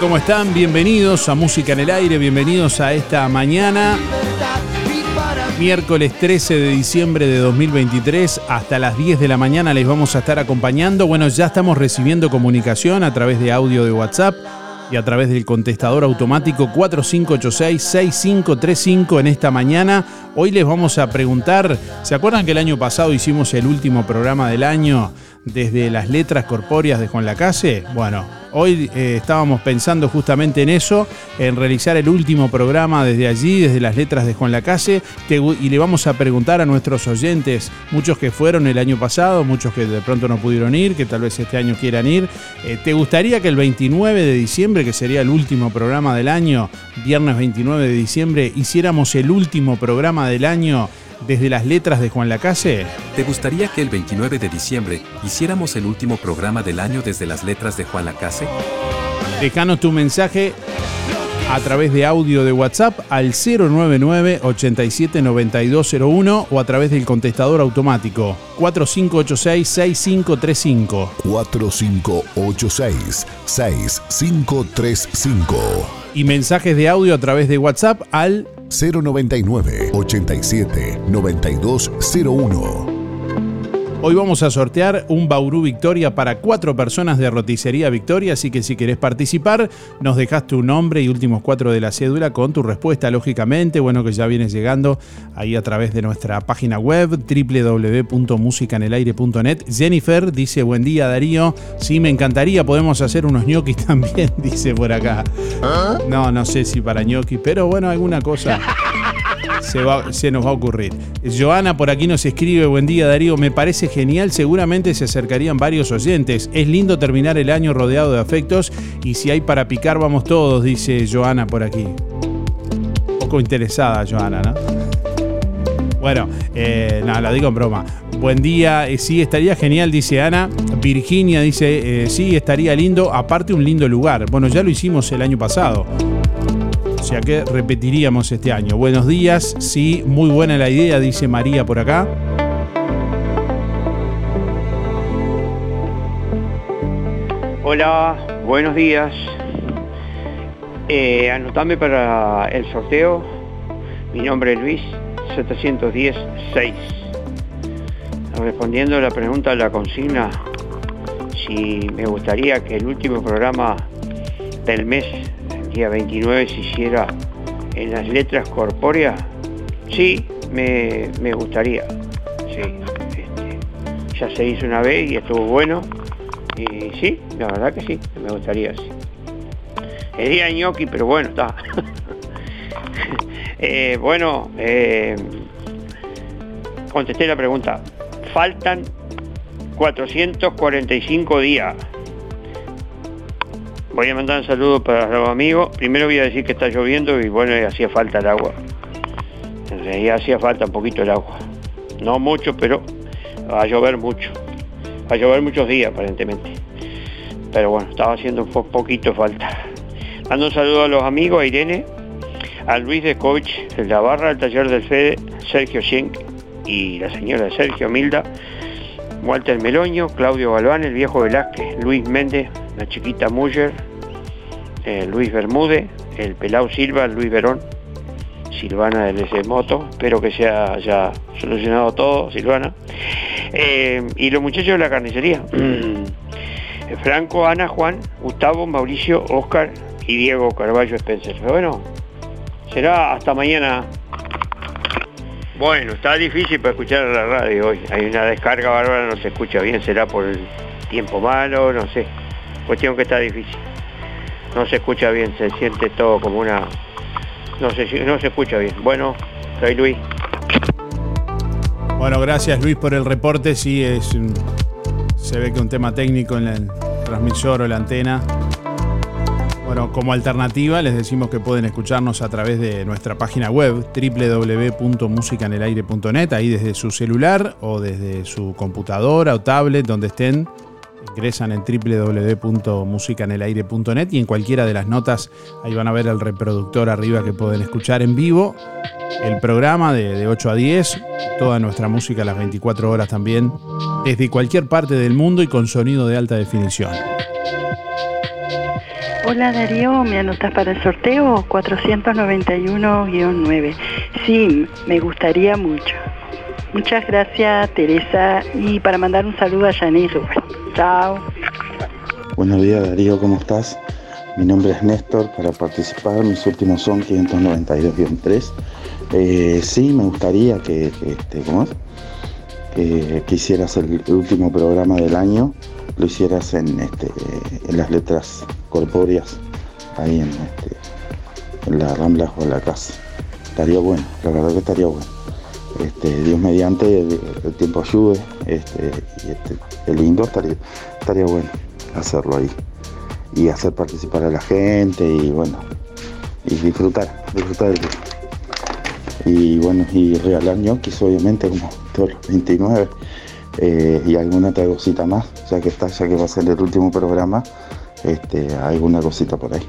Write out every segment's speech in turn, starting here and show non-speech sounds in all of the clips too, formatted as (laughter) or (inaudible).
¿Cómo están? Bienvenidos a Música en el Aire, bienvenidos a esta mañana, miércoles 13 de diciembre de 2023, hasta las 10 de la mañana les vamos a estar acompañando. Bueno, ya estamos recibiendo comunicación a través de audio de WhatsApp y a través del contestador automático 4586-6535 en esta mañana. Hoy les vamos a preguntar, ¿se acuerdan que el año pasado hicimos el último programa del año desde las letras corpóreas de Juan Lacase? Bueno, hoy eh, estábamos pensando justamente en eso, en realizar el último programa desde allí, desde las letras de Juan Lacase, te y le vamos a preguntar a nuestros oyentes, muchos que fueron el año pasado, muchos que de pronto no pudieron ir, que tal vez este año quieran ir, eh, ¿te gustaría que el 29 de diciembre, que sería el último programa del año, viernes 29 de diciembre, hiciéramos el último programa del año desde las letras de Juan Lacase? ¿Te gustaría que el 29 de diciembre hiciéramos el último programa del año desde las letras de Juan Lacase? Dejanos tu mensaje a través de audio de WhatsApp al 099 87 9201 o a través del contestador automático 4586 6535. 4586 6535. Y mensajes de audio a través de WhatsApp al 099 87 9201. Hoy vamos a sortear un Bauru Victoria para cuatro personas de Roticería Victoria, así que si querés participar, nos dejas tu nombre y últimos cuatro de la cédula con tu respuesta, lógicamente. Bueno, que ya vienes llegando ahí a través de nuestra página web www.musicanelaire.net. Jennifer dice: Buen día, Darío. Sí, me encantaría, podemos hacer unos ñoquis (laughs) también, dice por acá. No, no sé si para ñoquis, pero bueno, alguna cosa (laughs) se, va- se nos va a ocurrir. Joana por aquí nos escribe, buen día Darío, me parece genial, seguramente se acercarían varios oyentes. Es lindo terminar el año rodeado de afectos y si hay para picar vamos todos, dice Joana por aquí. Un poco interesada Joana, ¿no? Bueno, eh, nada, lo digo en broma. Buen día, eh, sí, estaría genial, dice Ana. Virginia dice, eh, sí, estaría lindo, aparte un lindo lugar. Bueno, ya lo hicimos el año pasado. O sea que repetiríamos este año. Buenos días, sí, muy buena la idea, dice María por acá. Hola, buenos días. Eh, anotame para el sorteo. Mi nombre es Luis, 710-6. Respondiendo a la pregunta de la consigna, si me gustaría que el último programa del mes, día 29, se hiciera en las letras corpóreas, sí, me, me gustaría. Sí, este, ya se hizo una vez y estuvo bueno. Y sí, la verdad que sí, me gustaría, sí. El día de ñoqui, pero bueno, está. (laughs) Eh, bueno, eh, contesté la pregunta. Faltan 445 días. Voy a mandar un saludo para los amigos. Primero voy a decir que está lloviendo y bueno, y hacía falta el agua. En realidad hacía falta un poquito el agua. No mucho, pero va a llover mucho. Va a llover muchos días aparentemente. Pero bueno, estaba haciendo un po- poquito falta. Mando un saludo a los amigos, a Irene, a Luis de Coach, de la barra, el taller del Fede, Sergio Schenk y la señora Sergio Milda, Walter Meloño, Claudio Galván, el viejo Velázquez, Luis Méndez, la chiquita Muller, eh, Luis Bermúdez, el Pelau Silva, Luis Verón, Silvana del S Moto, espero que se haya solucionado todo, Silvana. Eh, y los muchachos de la carnicería. (clears throat) Franco, Ana, Juan, Gustavo, Mauricio, Oscar y Diego Carballo Spencer. Pero bueno, será hasta mañana. Bueno, está difícil para escuchar la radio hoy. Hay una descarga bárbara, no se escucha bien, será por el tiempo malo, no sé. Cuestión que está difícil. No se escucha bien, se siente todo como una... No se, no se escucha bien. Bueno, soy Luis. Bueno, gracias Luis por el reporte. Sí, es se ve que un tema técnico en el transmisor o la antena. Bueno, como alternativa les decimos que pueden escucharnos a través de nuestra página web www.musicanelaire.net, ahí desde su celular o desde su computadora o tablet, donde estén. Ingresan en www.musicanelaire.net y en cualquiera de las notas ahí van a ver el reproductor arriba que pueden escuchar en vivo el programa de, de 8 a 10, toda nuestra música a las 24 horas también, desde cualquier parte del mundo y con sonido de alta definición. Hola Darío, ¿me anotas para el sorteo? 491-9. Sí, me gustaría mucho. Muchas gracias Teresa y para mandar un saludo a Yanis Rubén. Chao. Buenos días Darío, ¿cómo estás? Mi nombre es Néstor, para participar mis últimos son 592-3. Eh, sí, me gustaría que, este, ¿cómo que, que hicieras el, último programa del año, lo hicieras en, este, las letras corpóreas, ahí en, este, en la Rambla o en la casa. Estaría bueno, la verdad que estaría bueno. Este, Dios mediante, el, el tiempo ayude, este, y este, el lindo estaría, estaría bueno hacerlo ahí y hacer participar a la gente y bueno, y disfrutar, disfrutar. Y bueno, y regalar ñoquis obviamente como todos los 29 eh, y alguna otra cosita más, ya que está, ya que va a ser el último programa, este, alguna cosita por ahí.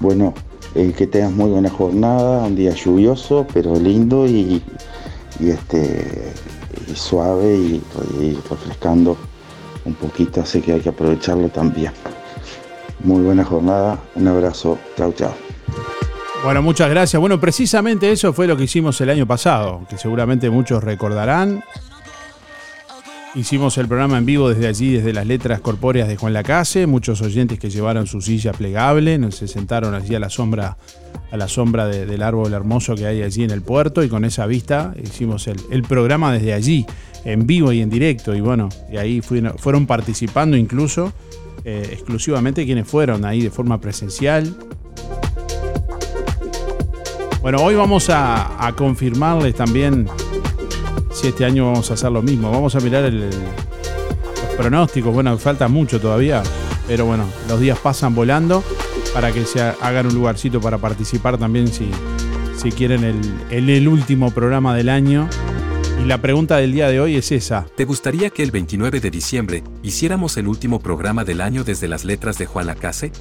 Bueno, Eh, que tengas muy buena jornada, un día lluvioso, pero lindo y, y este, suave y, y refrescando un poquito, así que hay que aprovecharlo también. Muy buena jornada, un abrazo, chao, chao. Bueno, muchas gracias. Bueno, precisamente eso fue lo que hicimos el año pasado, que seguramente muchos recordarán. Hicimos el programa en vivo desde allí, desde las letras corpóreas de Juan Lacase. Muchos oyentes que llevaron su silla plegable, se sentaron allí a la sombra, a la sombra de- del árbol hermoso que hay allí en el puerto y con esa vista hicimos el, el programa desde allí, en vivo y en directo. Y bueno, y ahí fueron, fueron participando incluso eh, exclusivamente quienes fueron ahí de forma presencial. Bueno, hoy vamos a, a confirmarles también si este año vamos a hacer lo mismo. Vamos a mirar el- los pronósticos. Bueno, falta mucho todavía, pero bueno, los días pasan volando para que se ha- hagan un lugarcito para participar también si, si quieren el, el, el último programa del año. Y la pregunta del día de hoy es esa. ¿Te gustaría que el 29 de diciembre hiciéramos el último programa del año desde las letras de Juan Lacase?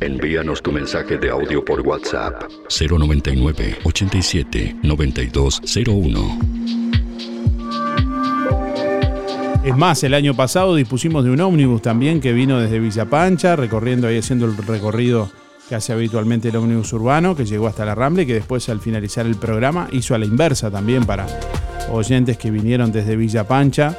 Envíanos tu mensaje de audio por WhatsApp 099 87 9201. Es más, el año pasado dispusimos de un ómnibus también que vino desde Villa Pancha, recorriendo ahí haciendo el recorrido que hace habitualmente el ómnibus urbano, que llegó hasta la Ramble y que después al finalizar el programa hizo a la inversa también para oyentes que vinieron desde Villa Pancha.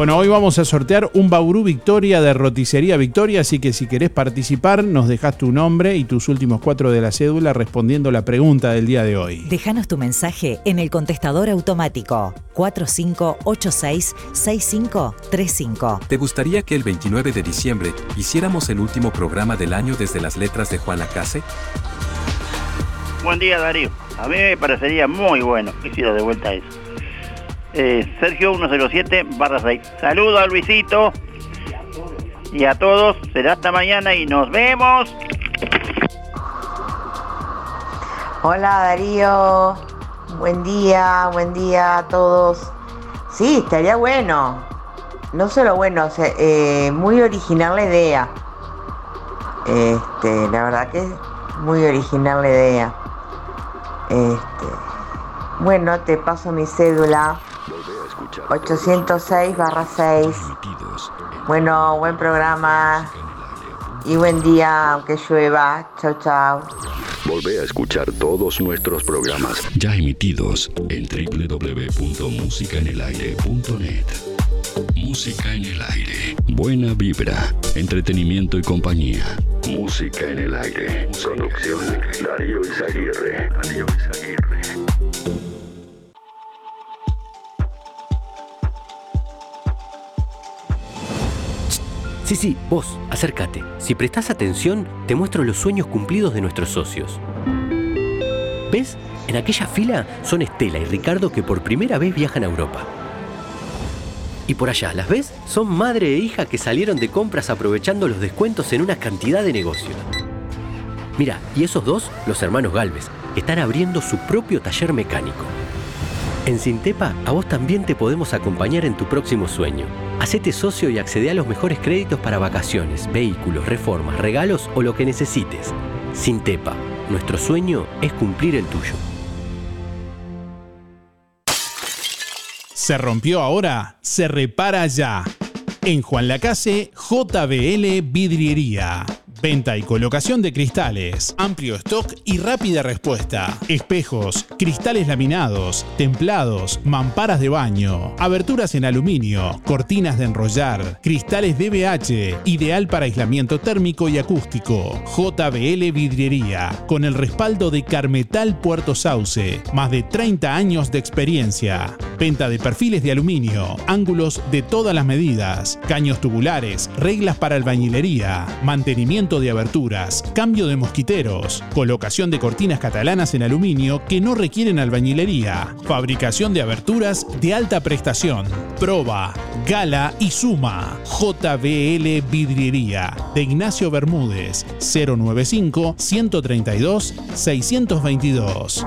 Bueno, hoy vamos a sortear un Bauru Victoria de Roticería Victoria, así que si querés participar, nos dejas tu nombre y tus últimos cuatro de la cédula respondiendo la pregunta del día de hoy. Déjanos tu mensaje en el contestador automático 4586-6535. ¿Te gustaría que el 29 de diciembre hiciéramos el último programa del año desde las letras de Juan Lacase? Buen día, Darío. A mí me parecería muy bueno que hiciera de vuelta eso. Eh, Sergio 107 barra 6. Saludos a Luisito y a todos. Será hasta mañana y nos vemos. Hola Darío, buen día, buen día a todos. Sí, estaría bueno. No solo bueno, o sea, eh, muy original la idea. Este, la verdad que es muy original la idea. Este, bueno, te paso mi cédula 806 barra 6. Bueno, buen programa y buen día, aunque llueva. Chao, chao. Volvé a escuchar todos nuestros programas ya emitidos en www.musicaenelaire.net. Música en el aire. Buena vibra, entretenimiento y compañía. Música en el aire. Conducción Darío Izaguirre. Darío Izaguirre. Sí, sí, vos, acércate. Si prestás atención, te muestro los sueños cumplidos de nuestros socios. ¿Ves? En aquella fila son Estela y Ricardo que por primera vez viajan a Europa. Y por allá, ¿las ves? Son madre e hija que salieron de compras aprovechando los descuentos en una cantidad de negocios. Mira, y esos dos, los hermanos Galvez, están abriendo su propio taller mecánico. En Sintepa, a vos también te podemos acompañar en tu próximo sueño. Hacete socio y accede a los mejores créditos para vacaciones, vehículos, reformas, regalos o lo que necesites. Sintepa, nuestro sueño es cumplir el tuyo. ¿Se rompió ahora? Se repara ya. En Juan Lacase, JBL Vidriería. Venta y colocación de cristales, amplio stock y rápida respuesta. Espejos, cristales laminados, templados, mamparas de baño, aberturas en aluminio, cortinas de enrollar, cristales DBH, ideal para aislamiento térmico y acústico. JBL Vidriería, con el respaldo de Carmetal Puerto Sauce, más de 30 años de experiencia. Venta de perfiles de aluminio, ángulos de todas las medidas, caños tubulares, reglas para albañilería, mantenimiento de aberturas, cambio de mosquiteros, colocación de cortinas catalanas en aluminio que no requieren albañilería, fabricación de aberturas de alta prestación, proba, gala y suma. JBL Vidriería de Ignacio Bermúdez 095 132 622.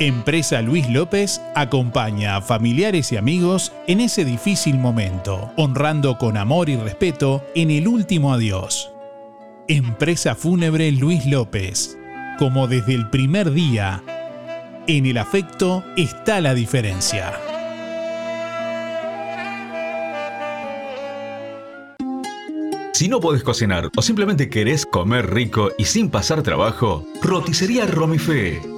Empresa Luis López acompaña a familiares y amigos en ese difícil momento, honrando con amor y respeto en el último adiós. Empresa Fúnebre Luis López. Como desde el primer día, en el afecto está la diferencia. Si no podés cocinar o simplemente querés comer rico y sin pasar trabajo, Roticería Romifé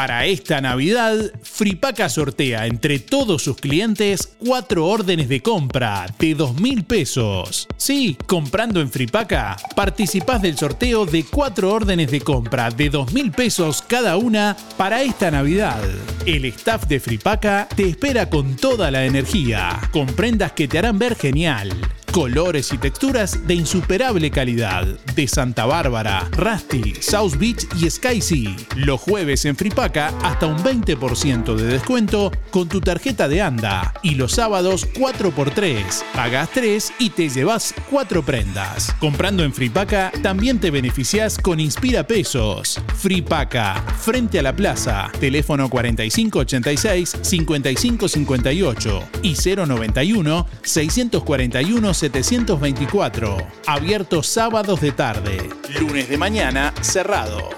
Para esta Navidad, Fripaca sortea entre todos sus clientes cuatro órdenes de compra de dos mil pesos. Sí, comprando en Fripaca, participás del sorteo de cuatro órdenes de compra de dos mil pesos cada una para esta Navidad. El staff de Fripaca te espera con toda la energía, con prendas que te harán ver genial colores y texturas de insuperable calidad. De Santa Bárbara, Rusty, South Beach y Sky Sea. Los jueves en Fripaca hasta un 20% de descuento con tu tarjeta de ANDA. Y los sábados 4x3. Pagas 3 y te llevas 4 prendas. Comprando en Fripaca también te beneficias con Inspira Pesos. Fripaca, frente a la plaza. Teléfono 4586 5558 y 091 641 724. Abierto sábados de tarde. Lunes de mañana cerrado.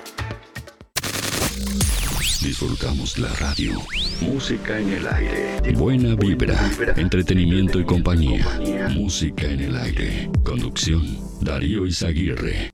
Disfrutamos la radio. Música en el aire. Buena vibra. Entretenimiento y compañía. Música en el aire. Conducción. Darío Izaguirre.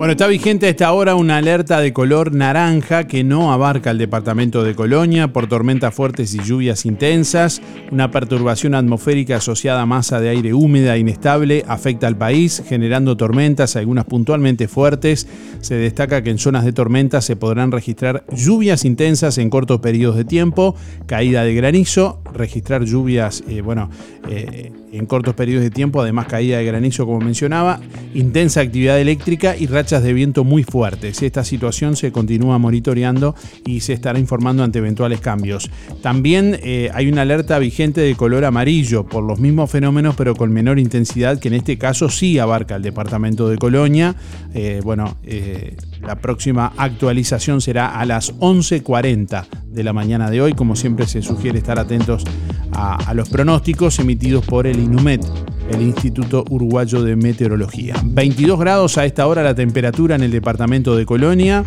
Bueno, está vigente a esta hora una alerta de color naranja que no abarca el departamento de Colonia por tormentas fuertes y lluvias intensas. Una perturbación atmosférica asociada a masa de aire húmeda e inestable afecta al país, generando tormentas, algunas puntualmente fuertes. Se destaca que en zonas de tormenta se podrán registrar lluvias intensas en cortos periodos de tiempo, caída de granizo, registrar lluvias, eh, bueno, eh, en cortos periodos de tiempo, además caída de granizo como mencionaba, intensa actividad eléctrica y rachas de viento muy fuertes. Esta situación se continúa monitoreando y se estará informando ante eventuales cambios. También eh, hay una alerta vigente de color amarillo por los mismos fenómenos pero con menor intensidad que en este caso sí abarca el departamento de Colonia. Eh, bueno, eh, la próxima actualización será a las 11.40 de la mañana de hoy. Como siempre se sugiere estar atentos a, los pronósticos emitidos por el INUMET, el Instituto Uruguayo de Meteorología. 22 grados a esta hora la temperatura en el departamento de Colonia.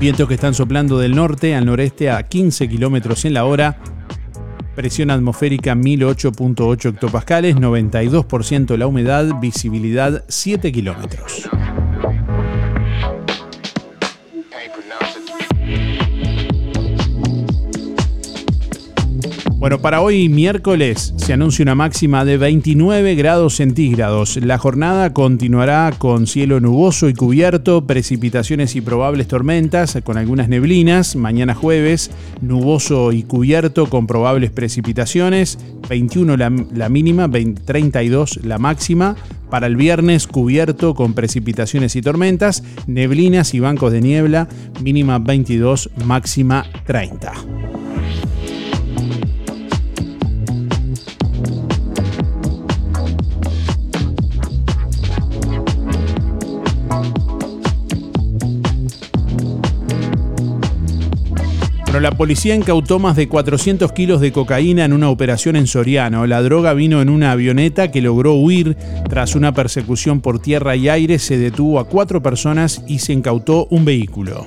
Vientos que están soplando del norte al noreste a 15 kilómetros en la hora. Presión atmosférica 1008.8 hectopascales, 92% la humedad, visibilidad 7 kilómetros. Bueno, para hoy miércoles se anuncia una máxima de 29 grados centígrados. La jornada continuará con cielo nuboso y cubierto, precipitaciones y probables tormentas con algunas neblinas. Mañana jueves, nuboso y cubierto con probables precipitaciones. 21 la, mínima, 32 la máxima. Para el viernes, cubierto con precipitaciones y tormentas, neblinas y bancos de niebla, mínima 22, máxima 30. La policía incautó más de 400 kilos de cocaína en una operación en Soriano. La droga vino en una avioneta que logró huir. Tras una persecución por tierra y aire, se detuvo a cuatro personas y se incautó un vehículo.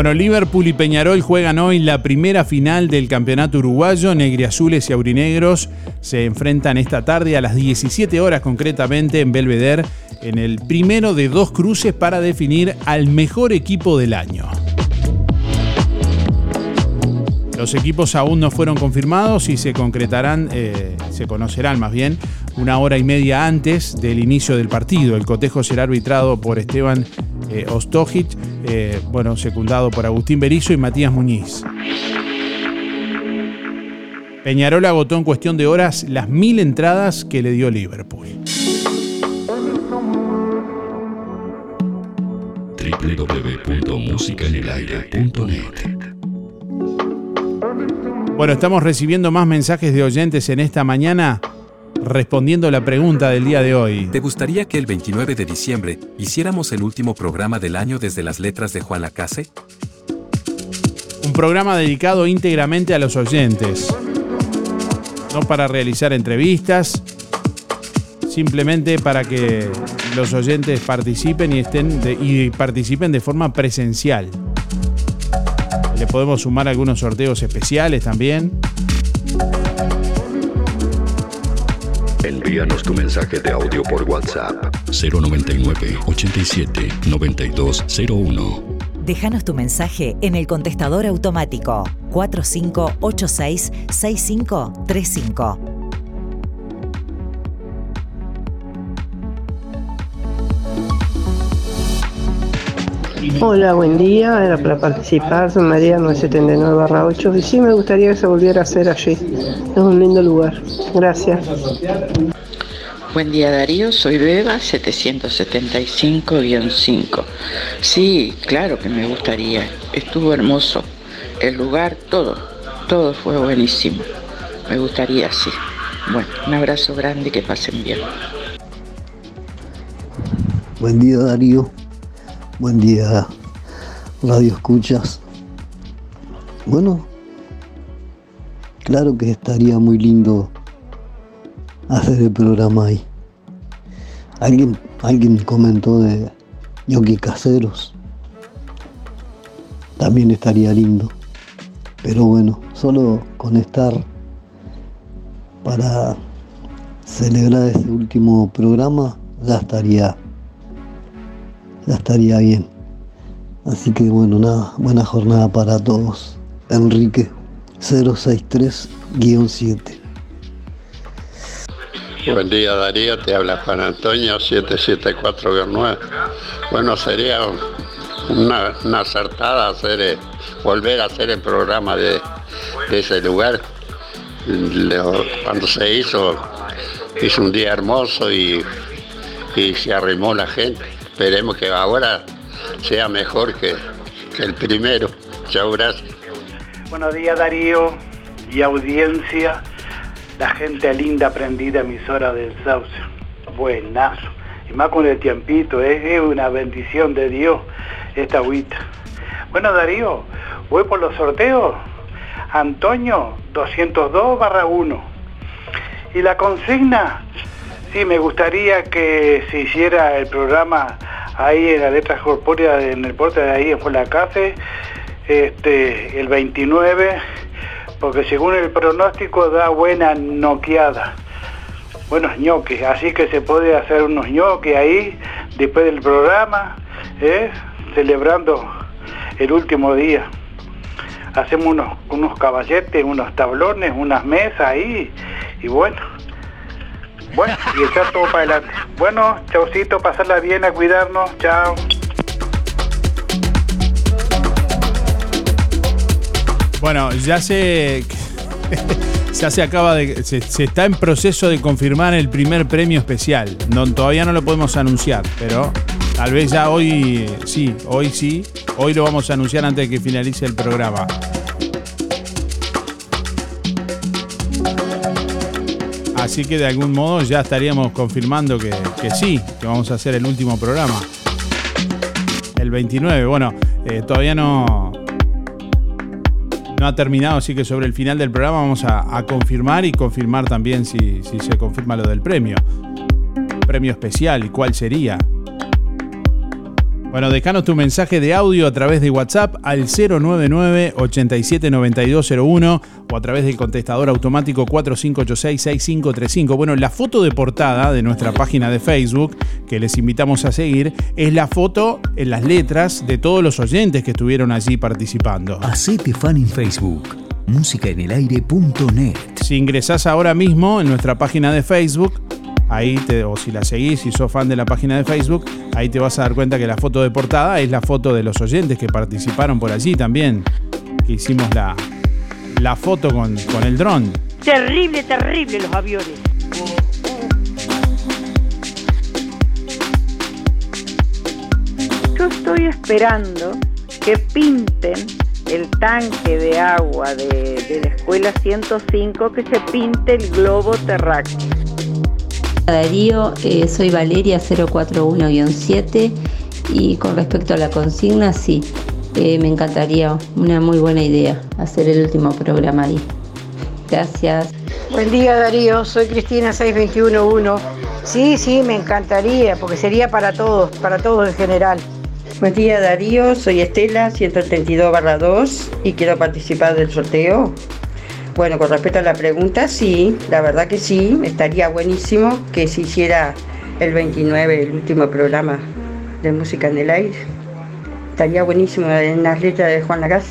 Bueno, Liverpool y Peñarol juegan hoy la primera final del campeonato uruguayo. Negriazules y aurinegros se enfrentan esta tarde a las 17 horas concretamente en Belvedere en el primero de dos cruces para definir al mejor equipo del año. Los equipos aún no fueron confirmados y se concretarán, eh, se conocerán más bien, una hora y media antes del inicio del partido. El cotejo será arbitrado por Esteban eh, Ostojic, eh, bueno, secundado por Agustín Berizo y Matías Muñiz. Peñarol agotó en cuestión de horas las mil entradas que le dio Liverpool. www.musicaenelaire.net Bueno, estamos recibiendo más mensajes de oyentes en esta mañana respondiendo la pregunta del día de hoy. ¿Te gustaría que el 29 de diciembre hiciéramos el último programa del año desde las letras de Juan Lacase? Un programa dedicado íntegramente a los oyentes. No para realizar entrevistas, simplemente para que los oyentes participen y estén y participen de forma presencial. Le podemos sumar algunos sorteos especiales también. Envíanos tu mensaje de audio por WhatsApp 099 87 9201. Déjanos tu mensaje en el contestador automático 4586 6535. Hola, buen día. Era para participar. Soy María 979-8 y sí me gustaría que se volviera a hacer allí. Es un lindo lugar. Gracias. Buen día Darío, soy Beba 775-5. Sí, claro que me gustaría. Estuvo hermoso. El lugar, todo, todo fue buenísimo. Me gustaría, sí. Bueno, un abrazo grande y que pasen bien. Buen día Darío. Buen día, Radio Escuchas. Bueno, claro que estaría muy lindo hacer el programa ahí. Alguien, alguien comentó de yoki caseros. También estaría lindo. Pero bueno, solo con estar para celebrar ese último programa ya estaría ya estaría bien. Así que bueno, nada, buena jornada para todos. Enrique 063-7. Buen día Darío, te habla Juan Antonio 774-9. Bueno, sería una, acertada hacer, eh, volver a hacer el programa de, ese lugar. cuando se hizo, hizo un día hermoso y, y se arrimó la gente esperemos que ahora sea mejor que, el primero. Chao, gracias. Buenos días Darío y audiencia, la gente linda aprendida emisora del Sauce. Buenazo. Y más con el tiempito, ¿eh? es una bendición de Dios esta agüita. Bueno Darío, voy por los sorteos. Antonio 202 barra 1. Y la consigna, sí, me gustaría que se hiciera el programa ahí en la letra corpórea en el porte de ahí en la Café, este, el 29, porque según el pronóstico da buena noqueada, buenos ñoques, así que se puede hacer unos ñoques ahí después del programa, ¿eh? celebrando el último día. Hacemos unos, unos caballetes, unos tablones, unas mesas ahí, y bueno, bueno, y echar todo para adelante. Bueno, chaucito, pasarla bien, a cuidarnos, chao. Bueno, ya se. (laughs) ya se acaba de. Se, está en proceso de confirmar el primer premio especial. No, todavía no lo podemos anunciar, pero tal vez ya hoy sí, hoy sí. Hoy lo vamos a anunciar antes de que finalice el programa. Así que de algún modo ya estaríamos confirmando que, sí, que vamos a hacer el último programa. El 29. Bueno, eh, todavía no, no ha terminado, así que sobre el final del programa vamos a, confirmar y confirmar también si, si se confirma lo del premio. Premio especial, ¿y cuál sería? Bueno, déjanos tu mensaje de audio a través de WhatsApp al 099-879201 o a través del contestador automático 4586-6535. Bueno, la foto de portada de nuestra página de Facebook, que les invitamos a seguir, es la foto en las letras de todos los oyentes que estuvieron allí participando. Hacete fan en Facebook musicaenelaire.net. Si ingresás ahora mismo en nuestra página de Facebook, ahí te, o si la seguís, si sos fan de la página de Facebook, ahí te vas a dar cuenta que la foto de portada es la foto de los oyentes que participaron por allí también, que hicimos la, la foto con, con el dron. Terrible, terrible los aviones. Yo estoy esperando que pinten el tanque de agua de, de la escuela 105, que se pinte el globo terráqueo Darío, eh, soy Valeria 041-7 y con respecto a la consigna, sí, eh, me encantaría, una muy buena idea, hacer el último programa ahí. Gracias. Buen día Darío, soy Cristina 6211. Sí, sí, me encantaría, porque sería para todos, para todos en general. Buen día Darío, soy Estela 132 2 y quiero participar del sorteo. Bueno, con respecto a la pregunta, sí, la verdad que sí, estaría buenísimo que se hiciera el 29, el último programa de música en el aire. Estaría buenísimo en las letras de Juan Lagaz.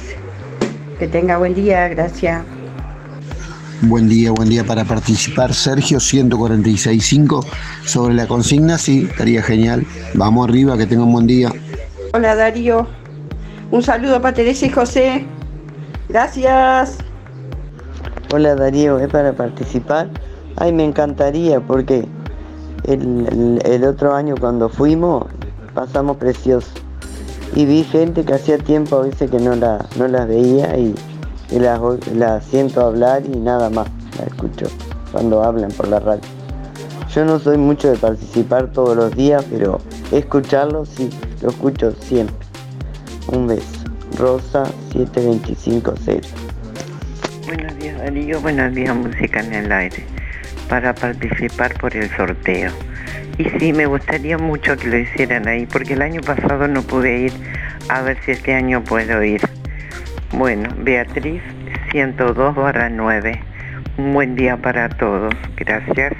Que tenga buen día, gracias. Buen día, buen día para participar. Sergio 146.5 sobre la consigna, sí, estaría genial. Vamos arriba, que tenga un buen día. Hola Darío, un saludo para Teresa y José. Gracias. Hola Darío, ¿es para participar? Ay, me encantaría porque el, otro año cuando fuimos pasamos precioso. Y vi gente que hacía tiempo a veces que no la, no las veía y, las, la siento hablar y nada más la escucho cuando hablan por la radio. Yo no soy mucho de participar todos los días, pero escucharlo sí, lo escucho siempre. Un beso. Rosa 7250. Buenos días Darío, buenos días Música en el Aire, para participar por el sorteo. Y sí, me gustaría mucho que lo hicieran ahí, porque el año pasado no pude ir, a ver si este año puedo ir. Bueno, Beatriz 102 barra 9. Un buen día para todos. Gracias.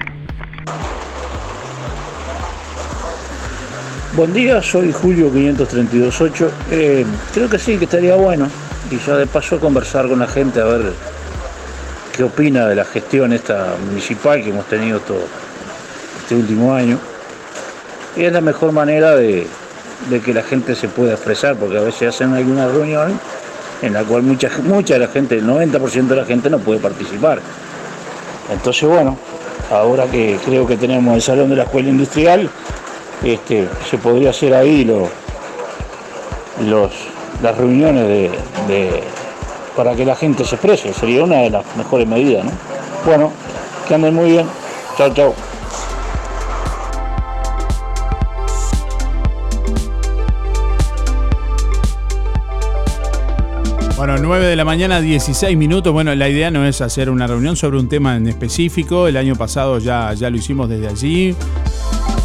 Buen día, soy Julio 5328. Eh, creo que sí, que estaría bueno. Y ya de paso conversar con la gente a ver qué opina de la gestión esta municipal que hemos tenido todo este último año. Y es la mejor manera de, que la gente se pueda expresar, porque a veces hacen alguna reunión en la cual mucha, mucha de la gente, el 90% de la gente no puede participar. Entonces, bueno, ahora que creo que tenemos el salón de la escuela industrial, este, se podría hacer ahí los, las reuniones de para que la gente se exprese. Sería una de las mejores medidas, ¿no? Bueno, que anden muy bien. Chao, chao. Bueno, 9 de la mañana, 16 minutos. Bueno, la idea no es hacer una reunión sobre un tema en específico. El año pasado ya, ya lo hicimos desde allí.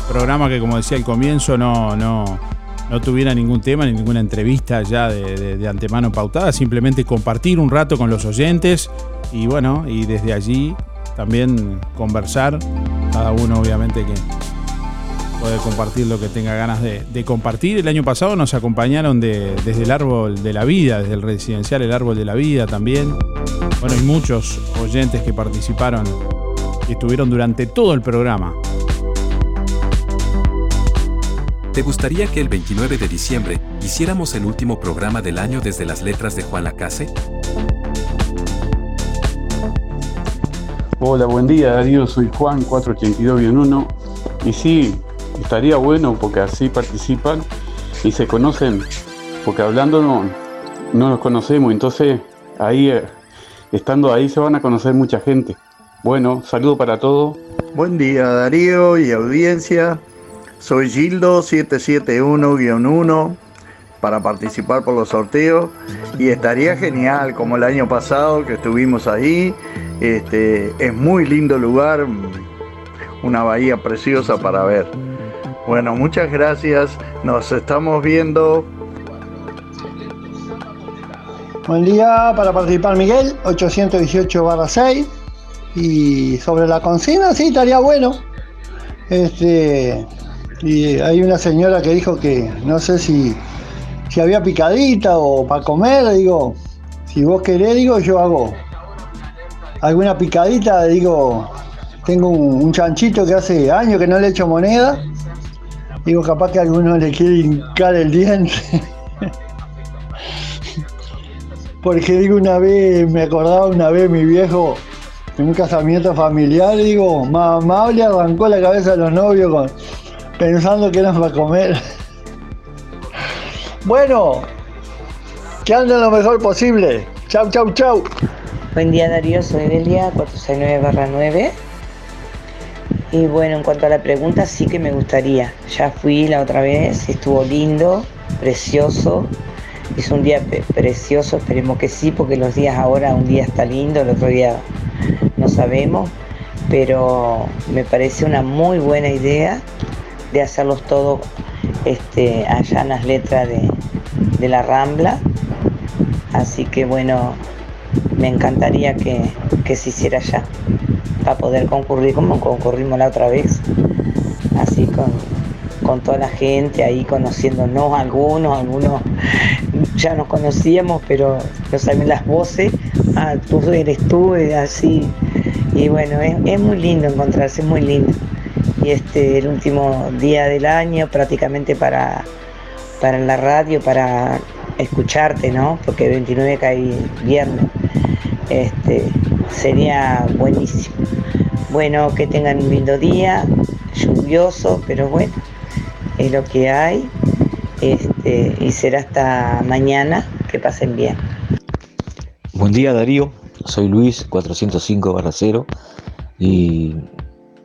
Programa que, como decía al comienzo, no, no, no tuviera ningún tema ni ninguna entrevista ya de, de antemano pautada, simplemente compartir un rato con los oyentes y bueno, y desde allí también conversar, cada uno obviamente que puede compartir lo que tenga ganas de, compartir. El año pasado nos acompañaron desde el árbol de la vida, desde el residencial El Árbol de la Vida también. Bueno, hay muchos oyentes que participaron y estuvieron durante todo el programa. ¿Te gustaría que el 29 de diciembre hiciéramos el último programa del año desde las letras de Juan Lacase? Hola, buen día Darío, soy Juan 482-1 y sí, estaría bueno porque así participan y se conocen, porque hablando no, nos conocemos, entonces ahí, eh, estando ahí se van a conocer mucha gente. Bueno, saludo para todos. Buen día Darío y audiencia, soy Gildo 771-1 para participar por los sorteos y estaría genial como el año pasado que estuvimos ahí. Este, es muy lindo lugar, una bahía preciosa para ver. Bueno, muchas gracias. Nos estamos viendo. Buen día para participar Miguel, 818 6. Y sobre la consigna, sí, estaría bueno. Este, y hay una señora que dijo que no sé si, si había picadita o para comer, digo, si vos querés, digo, yo hago alguna picadita, digo, tengo un, un chanchito que hace años que no le echo moneda Digo, capaz que a alguno le quiere hincar el diente. (laughs) Porque digo, una vez, me acordaba una vez mi viejo en un casamiento familiar, digo, mamá le arrancó la cabeza a los novios pensando que eran para comer. Bueno, que anden lo mejor posible. Chau, chau, chau. Buen día Darío, soy Delia, 469 9. Y bueno, en cuanto a la pregunta, sí que me gustaría. Ya fui la otra vez, estuvo lindo, precioso. Es un día precioso, esperemos que sí, porque los días ahora, un día está lindo, el otro día no sabemos. Pero me parece una muy buena idea de hacerlos todos este, allá en las letras de, de la Rambla. Así que bueno, me encantaría que, que se hiciera allá para poder concurrir como concurrimos la otra vez, así con, con toda la gente ahí conociéndonos, algunos, algunos (laughs) ya nos conocíamos, pero no saben las voces, ah, tú eres tú, así, y bueno, es, muy lindo encontrarse, es muy lindo. Este, el último día del año, prácticamente para, para la radio, para escucharte, ¿no? Porque el 29 cae viernes. Este, sería buenísimo. Bueno, que tengan un lindo día, lluvioso, pero bueno, es lo que hay. Este, y será hasta mañana. Que pasen bien. Buen día Darío, soy Luis 405 0 y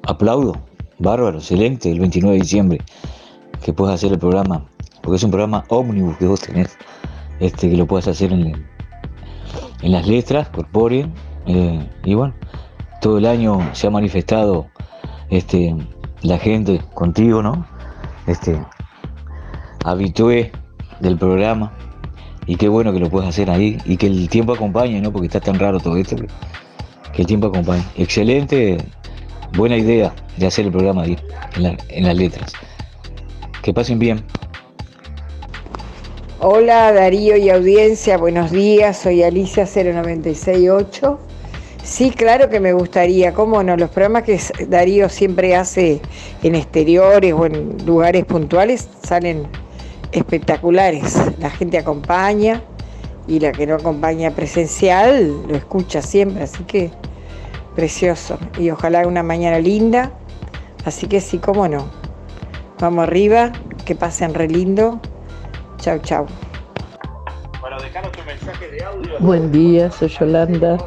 aplaudo, bárbaro, excelente, el 29 de diciembre que puedas hacer el programa, porque es un programa ómnibus que vos tenés, este, que lo puedas hacer en, en las letras, corpóreo, eh, y bueno, todo el año se ha manifestado este, la gente contigo, ¿no? Este, habitué del programa y qué bueno que lo puedes hacer ahí y que el tiempo acompañe, ¿no? Porque está tan raro todo esto, que, el tiempo acompañe. Excelente, buena idea de hacer el programa en, en las letras. Que pasen bien. Hola Darío y audiencia, buenos días, soy Alicia 0968 Sí, claro que me gustaría, cómo no, los programas que Darío siempre hace en exteriores o en lugares puntuales salen espectaculares. La gente acompaña y la que no acompaña presencial lo escucha siempre, así que precioso. Y ojalá una mañana linda, así que sí, cómo no. Vamos arriba, que pasen re lindo. Chau, chau. Buen día, soy Yolanda.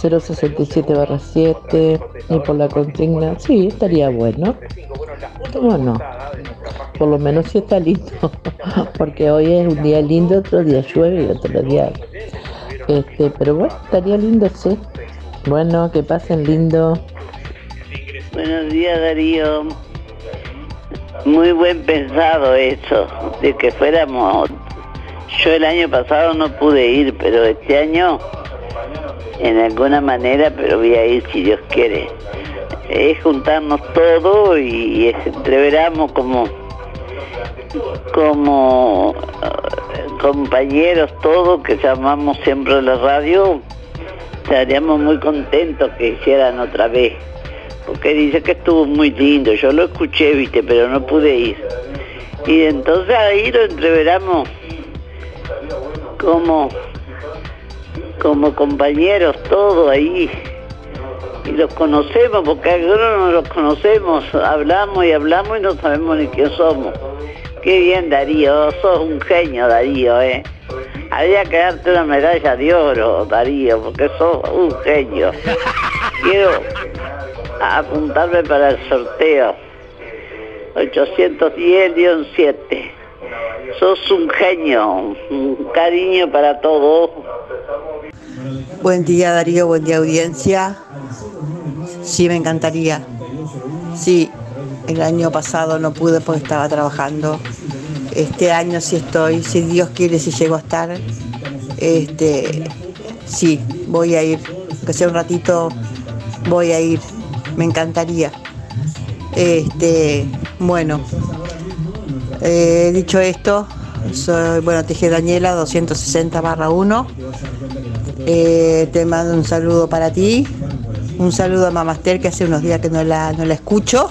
067 7 y por la consigna, sí, estaría bueno. ¿Cómo no? Por lo menos si está lindo, (laughs) porque hoy es un día lindo, otro día llueve y otro día... Este, pero bueno, estaría lindo, sí. Bueno, que pasen lindo. Buenos días, Darío. muy buen pensado eso, de que fuéramos. Yo el año pasado no pude ir, pero este año en alguna manera, pero voy a ir si Dios quiere. Es juntarnos todo y, es, entreveramos como como eh, compañeros todos que llamamos siempre a la radio, estaríamos muy contentos que hicieran otra vez. Porque dice que estuvo muy lindo, yo lo escuché, viste, pero no pude ir. Y entonces ahí lo entreveramos como como compañeros todos ahí y los conocemos porque algunos no los conocemos, hablamos y hablamos y no sabemos ni quién somos. Qué bien Darío, sos un genio Darío, eh. Habría que darte una medalla de oro, Darío, porque sos un genio. Quiero apuntarme para el sorteo. 810-7. Sos un genio, un cariño para todos. Buen día Darío, buen día audiencia. Sí, me encantaría. Sí, el año pasado no pude porque estaba trabajando. Este año sí estoy, si Dios quiere, si llego a estar. Este, sí, voy a ir. Que sea un ratito, voy a ir. Me encantaría. Este, bueno, eh, dicho esto, soy, bueno, Teje Daniela, 260 barra 1. Eh, te mando un saludo para ti. Un saludo a Mamaster, que hace unos días que no la, no la escucho.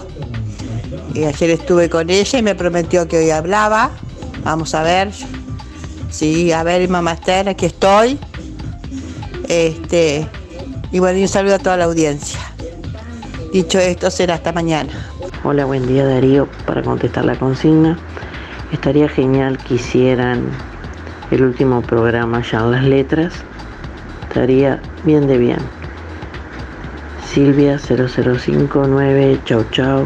Y ayer estuve con ella y me prometió que hoy hablaba. Vamos a ver. Sí, a ver, Mamaster, aquí estoy. Este, y bueno, un saludo a toda la audiencia. Dicho esto, será hasta mañana. Hola, buen día Darío. Para contestar la consigna, estaría genial que hicieran el último programa ya en las letras estaría bien de bien. Silvia 0059, chau chau.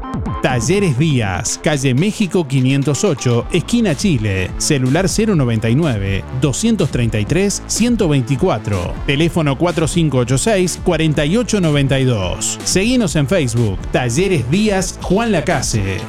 Talleres Díaz, calle México 508, esquina Chile, celular 099 233 124, teléfono 4586 4892. Seguinos en Facebook, Talleres Díaz Juan Lacase.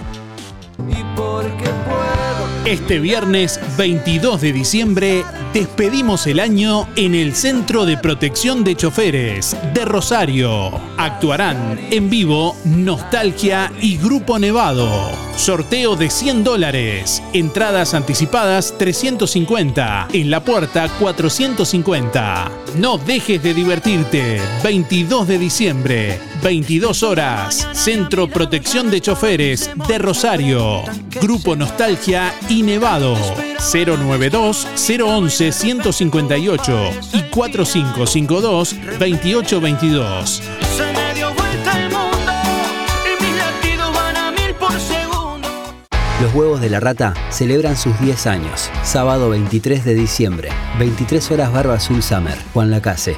Este viernes 22 de diciembre despedimos el año en el Centro de Protección de Choferes de Rosario. Actuarán en vivo Nostalgia y Grupo Nevado. Sorteo de 100 dólares. Entradas anticipadas 350. En la puerta 450. No dejes de divertirte. 22 de diciembre. 22 horas. Centro Protección de Choferes de Rosario. Grupo Nostalgia y Nevado. 092 011 158 y 4552 2822. Se me dio vuelta el mundo y mis latidos van a mil por segundo. Los huevos de la rata celebran sus 10 años. Sábado 23 de diciembre. 23 horas Barba Azul Summer. Juan Lacase.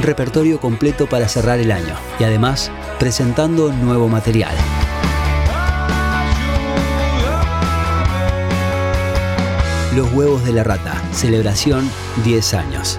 Un repertorio completo para cerrar el año y además presentando nuevo material. Los huevos de la rata. Celebración 10 años.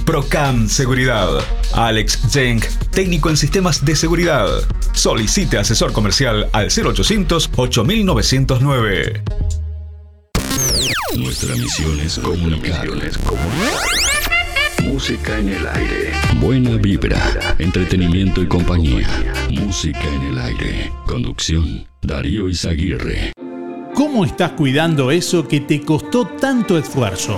Procam Seguridad. Alex Zeng, técnico en sistemas de seguridad. Solicite asesor comercial al 0800 8909. Nuestra misión es comunicar. Música en el aire. Buena vibra, entretenimiento y compañía. Música en el aire. Conducción, Darío Izaguirre. ¿Cómo estás cuidando eso que te costó tanto esfuerzo?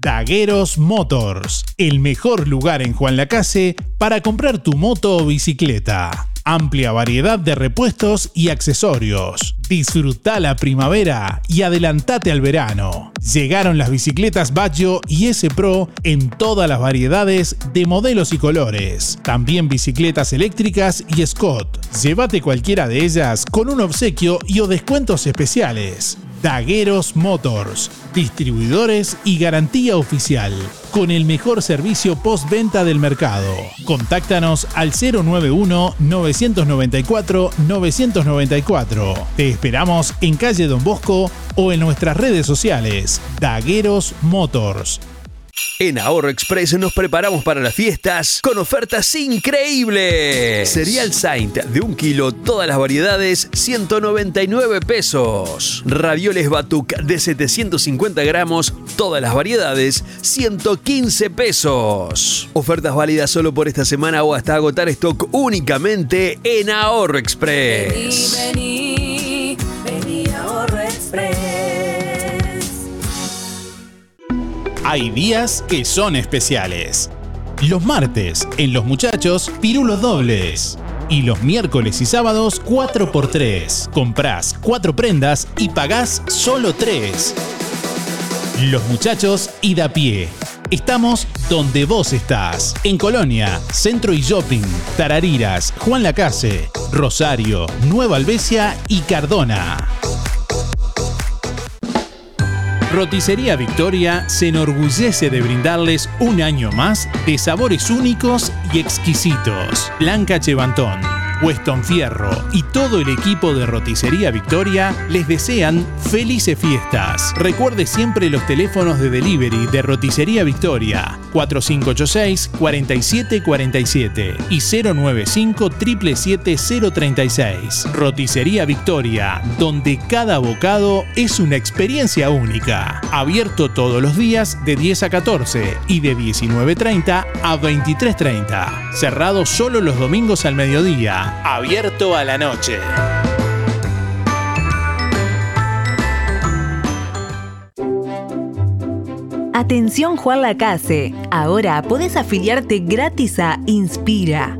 Dagueros Motors, el mejor lugar en Juan Lacase para comprar tu moto o bicicleta. Amplia variedad de repuestos y accesorios. Disfruta la primavera y adelantate al verano. Llegaron las bicicletas Baggio y S Pro en todas las variedades de modelos y colores. También bicicletas eléctricas y Scott. Llévate cualquiera de ellas con un obsequio y o descuentos especiales. Dagueros Motors, distribuidores y garantía oficial, con el mejor servicio postventa del mercado. Contáctanos al 091-994-994. Te esperamos en calle Don Bosco o en nuestras redes sociales. Dagueros Motors. En Ahorro Express nos preparamos para las fiestas con ofertas increíbles. Cereal Saint de un kilo, todas las variedades, 199 pesos. Ravioles Batuk de 750 gramos, todas las variedades, 115 pesos. Ofertas válidas solo por esta semana o hasta agotar stock únicamente en Ahorro Express. Vení, Hay días que son especiales. Los martes, en Los Muchachos, pirulos dobles. Y los miércoles y sábados, 4x3. Comprás 4 prendas y pagás solo 3. Los Muchachos y da pie. Estamos donde vos estás. En Colonia, Centro y Shopping, Tarariras, Juan Lacase, Rosario, Nueva Albesia y Cardona. Roticería Victoria se enorgullece de brindarles un año más de sabores únicos y exquisitos. Blanca Chevantón, Weston Fierro y todo el equipo de Roticería Victoria les desean felices fiestas. Recuerde siempre los teléfonos de delivery de Roticería Victoria 4586-4747 y 095-777-036. Roticería Victoria, donde cada bocado es una experiencia única. Abierto todos los días de 10 a 14 y de 19.30 a 23.30. Cerrado solo los domingos al mediodía. Abierto a la noche. Atención Juan Lacase, ahora podés afiliarte gratis a Inspira.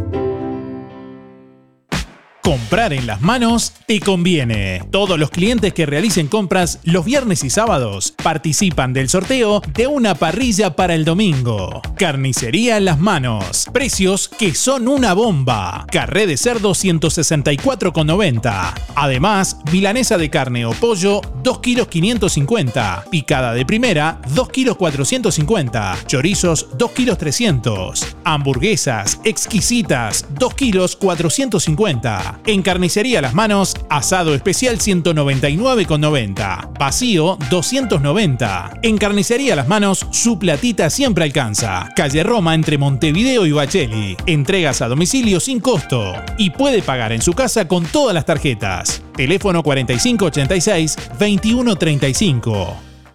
Comprar en las manos te conviene. Todos los clientes que realicen compras los viernes y sábados participan del sorteo de una parrilla para el domingo. Carnicería en las manos. Precios que son una bomba. Carré de cerdo 164,90. Además, milanesa de carne o pollo 2 kilos 550. Picada de primera 2 kilos 450. Chorizos 2 kilos 300. Hamburguesas exquisitas 2 kilos 450. En carnicería Las Manos, asado especial 199,90. Vacío 290. En carnicería Las Manos, su platita siempre alcanza. Calle Roma entre Montevideo y Bacheli. Entregas a domicilio sin costo. Y puede pagar en su casa con todas las tarjetas. Teléfono 4586-2135.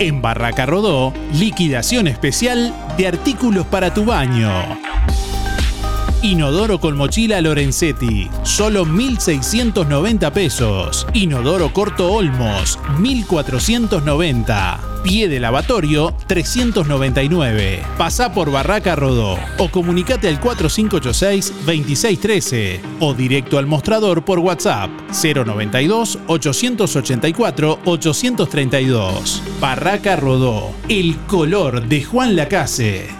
En Barraca Rodó, liquidación especial de artículos para tu baño. Inodoro con mochila Lorenzetti, solo 1.690 pesos. Inodoro corto Olmos, 1.490. Pie de lavatorio, 399. Pasá por Barraca Rodó o comunicate al 4586-2613 o directo al mostrador por WhatsApp 092-884-832. Barraca Rodó, el color de Juan Lacase.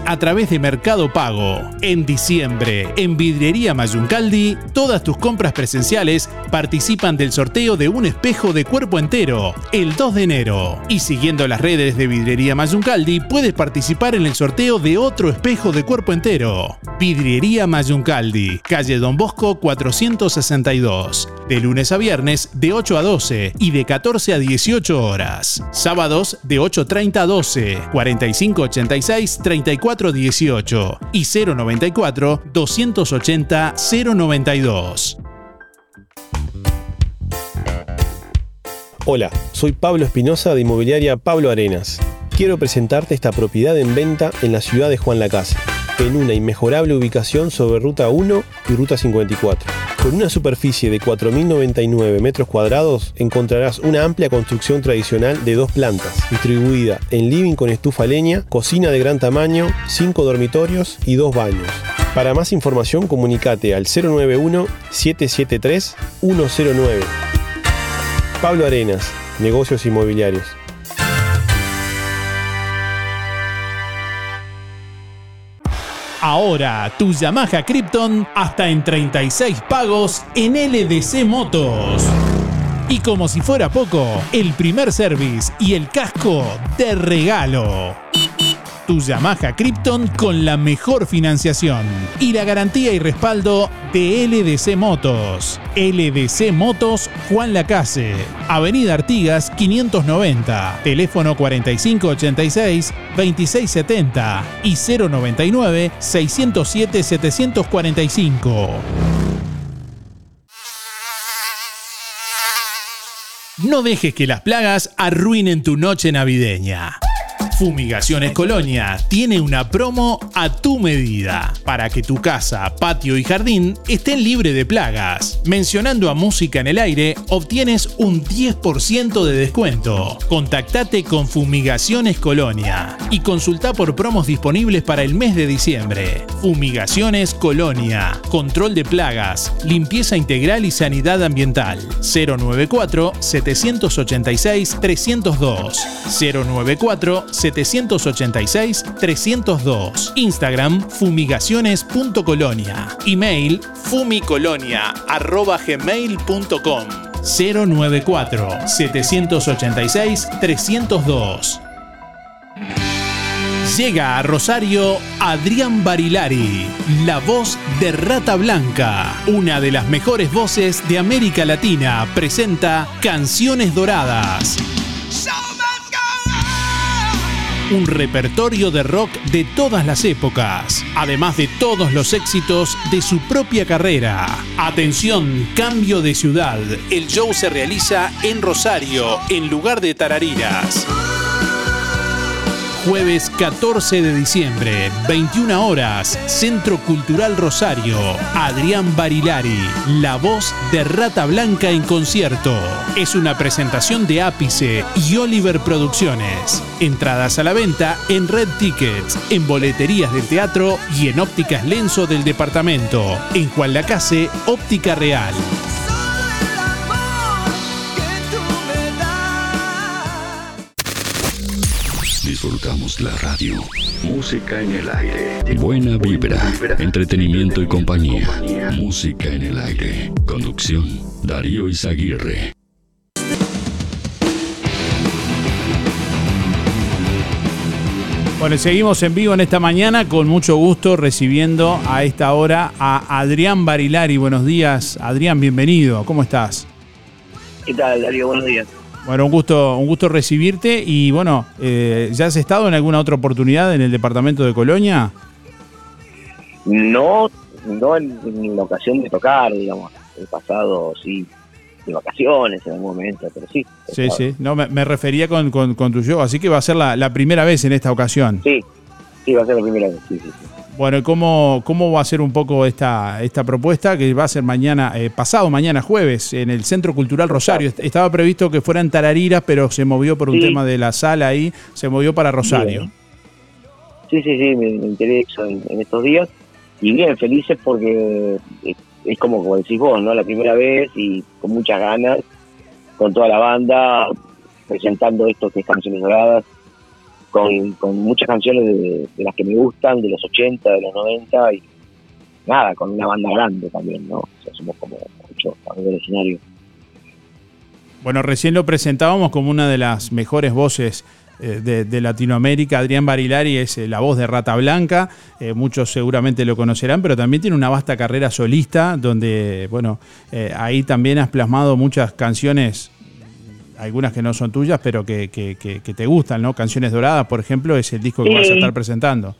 a través de Mercado Pago. En diciembre, en Vidriería Mayuncaldi, todas tus compras presenciales participan del sorteo de un espejo de cuerpo entero el 2 de enero. Y siguiendo las redes de Vidriería Mayuncaldi, puedes participar en el sorteo de otro espejo de cuerpo entero. Vidriería Mayuncaldi, calle Don Bosco 462. De lunes a viernes de 8 a 12 y de 14 a 18 horas. Sábados de 8.30 a 12, 4586 3418 y 094 280 092. Hola, soy Pablo Espinosa de Inmobiliaria Pablo Arenas. Quiero presentarte esta propiedad en venta en la ciudad de Juan Lacase, en una inmejorable ubicación sobre Ruta 1 y Ruta 54. Con una superficie de 4.099 metros cuadrados encontrarás una amplia construcción tradicional de dos plantas, distribuida en living con estufa leña, cocina de gran tamaño, 5 dormitorios y dos baños. Para más información comunicate al 091-773-109. Pablo Arenas, Negocios Inmobiliarios. Ahora tu Yamaha Krypton hasta en 36 pagos en LDC Motos. Y como si fuera poco, el primer service y el casco de regalo. Tu Yamaha Krypton con la mejor financiación y la garantía y respaldo de LDC Motos. LDC Motos Juan Lacase, Avenida Artigas 590, teléfono 4586-2670 y 099-607-745. No dejes que las plagas arruinen tu noche navideña. Fumigaciones Colonia tiene una promo a tu medida para que tu casa, patio y jardín estén libre de plagas. Mencionando a Música en el Aire, obtienes un 10% de descuento. Contactate con Fumigaciones Colonia y consulta por promos disponibles para el mes de diciembre. Fumigaciones Colonia. Control de plagas, limpieza integral y sanidad ambiental. 094 786 302. 094 786 302. Instagram fumigaciones.colonia. Email fumicolonia@gmail.com. 094 786 302. Llega a Rosario Adrián Barilari, la voz de Rata Blanca, una de las mejores voces de América Latina, presenta Canciones Doradas. Un repertorio de rock de todas las épocas, además de todos los éxitos de su propia carrera. Atención, cambio de ciudad. El show se realiza en Rosario, en lugar de Tarariras. Jueves 14 de diciembre, 21 horas, Centro Cultural Rosario. Adrián Barilari, la voz de Rata Blanca en concierto. Es una presentación de Ápice y Oliver Producciones. Entradas a la venta en Red Tickets, en boleterías del teatro y en ópticas Lenzo del departamento. En Juan Lacase, Óptica Real. Disfrutamos la radio. Música en el aire. Buena vibra, entretenimiento y compañía. Música en el aire. Conducción, Darío Izaguirre. Bueno, seguimos en vivo en esta mañana con mucho gusto recibiendo a esta hora a Adrián Barilari. Buenos días, Adrián, bienvenido. ¿Cómo estás? ¿Qué tal, Darío? Buenos días. Bueno, un gusto, un gusto recibirte y bueno, eh, ¿ya has estado en alguna otra oportunidad en el departamento de Colonia? No, no en, en la ocasión de tocar, digamos. El pasado sí, de vacaciones en algún momento, pero sí. Sí, sí. No, me, me refería con, con- con tu show, así que va a ser la, la primera vez en esta ocasión. Sí, sí, va a ser la primera vez, sí, sí. sí. Bueno, ¿y ¿cómo, ¿cómo va a ser un poco esta, esta propuesta que va a ser mañana, eh, pasado mañana jueves, en el Centro Cultural Rosario? Est- Estaba previsto que fuera en Tarariras, pero se movió por un Sí. tema de la sala ahí, se movió para Rosario. Bien. Sí, sí, sí, me, me enteré eso en, en estos días. Y bien, felices porque es, es como, como decís vos, ¿no? La primera vez y con muchas ganas, con toda la banda, presentando esto que es Canciones Doradas, con, con muchas canciones de, de las que me gustan, de los 80, de los 90 y nada, con una banda grande también, ¿no? O sea, somos como ocho a nivel escenario. Bueno, recién lo presentábamos como una de las mejores voces eh, de, Latinoamérica. Adrián Barilari es eh, la voz de Rata Blanca. Eh, muchos seguramente lo conocerán, pero también tiene una vasta carrera solista, donde, bueno, ahí también has plasmado muchas canciones, algunas que no son tuyas, pero que, que- que- que te gustan, ¿no? Canciones Doradas, por ejemplo, es el disco que Sí. vas a estar presentando.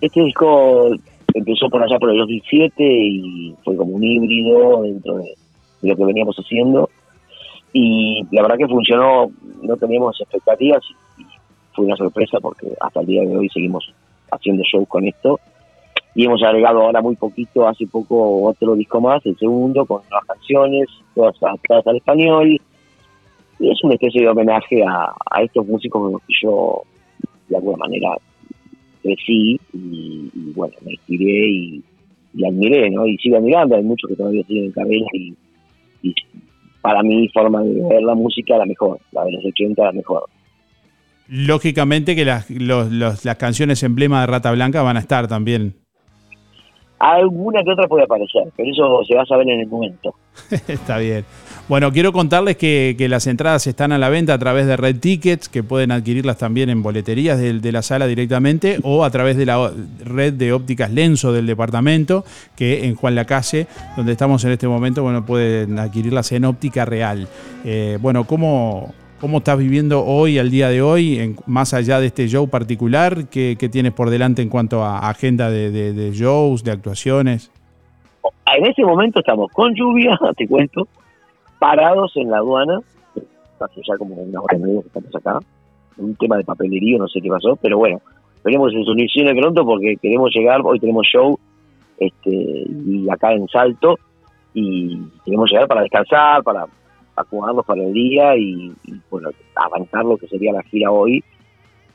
Este disco empezó por allá por el 2007 y fue como un híbrido dentro de, de lo que veníamos haciendo. Y la verdad que funcionó, no teníamos expectativas y fue una sorpresa porque hasta el día de hoy seguimos haciendo shows con esto. Y hemos agregado ahora muy poquito, hace poco otro disco más, el segundo, con nuevas canciones, todas adaptadas al español. Y es una especie de homenaje a, a estos músicos con los que yo, de alguna manera, crecí y, y, bueno, me inspiré y, y admiré, ¿no? Y sigo admirando, hay muchos que todavía siguen en carrera y, y para mi forma de ver la música la mejor, la de los 80 la mejor. Lógicamente que las, los- los- las canciones emblema de Rata Blanca van a estar también. Alguna que otra puede aparecer, pero eso se va a saber en el momento. (laughs) Está bien. Bueno, quiero contarles que, las entradas están a la venta a través de Red Tickets, que pueden adquirirlas también en boleterías de, la sala directamente o a través de la red de ópticas Lenzo del departamento, que en Juan Lacase, donde estamos en este momento, bueno, pueden adquirirlas en óptica real. Eh, bueno, ¿cómo, ¿cómo estás viviendo hoy, al día de hoy, en- más allá de este show particular? ¿Qué, qué tienes por delante en cuanto a agenda de, de- de shows, de actuaciones? En ese momento estamos con lluvia, (laughs) te cuento, parados en la aduana, hace ya como una hora y media que estamos acá, un tema de papelería, no sé qué pasó, pero bueno, veremos en soluciones pronto porque queremos llegar, hoy tenemos show este y acá en Salto y queremos llegar para descansar, para acomodarnos para el día y, y, bueno, avanzar lo que sería la gira hoy.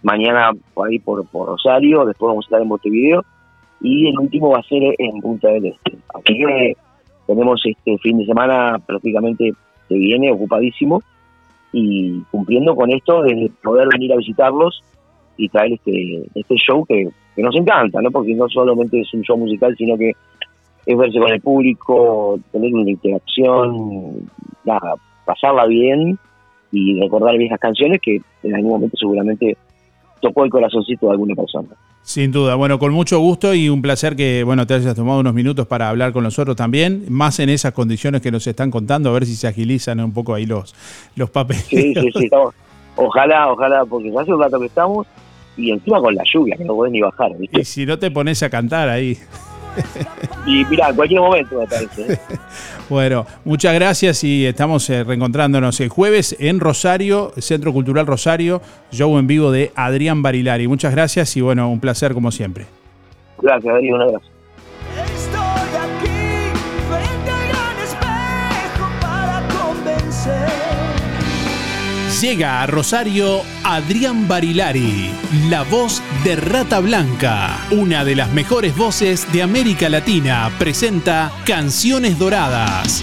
Mañana por ahí por, por Rosario, después vamos a estar en Montevideo y el último va a ser en Punta del Este. Así que tenemos este fin de semana prácticamente que viene ocupadísimo y cumpliendo con esto de poder venir a visitarlos y traer este este show que, que nos encanta, ¿no? Porque no solamente es un show musical, sino que es verse con el público, tener una interacción, nada, pasarla bien y recordar viejas canciones que en algún momento seguramente tocó el corazoncito de alguna persona. Sin duda, bueno, con mucho gusto y un placer que bueno te hayas tomado unos minutos para hablar con nosotros también, más en esas condiciones que nos están contando, a ver si se agilizan un poco ahí los, los papeles. Sí, sí, sí, estamos- ojalá, ojalá, porque hace un rato que estamos y encima con la lluvia, que no podés ni bajar, ¿viste? Y si no te pones a cantar ahí. Y mirá, en cualquier momento me parece. ¿eh? (laughs) Bueno, muchas gracias y estamos eh, reencontrándonos el jueves en Rosario, Centro Cultural Rosario, show en vivo de Adrián Barilari. Muchas gracias y bueno, un placer como siempre. Gracias, Darío, un abrazo. Llega a Rosario Adrián Barilari, la voz de Rata Blanca, una de las mejores voces de América Latina, presenta Canciones Doradas.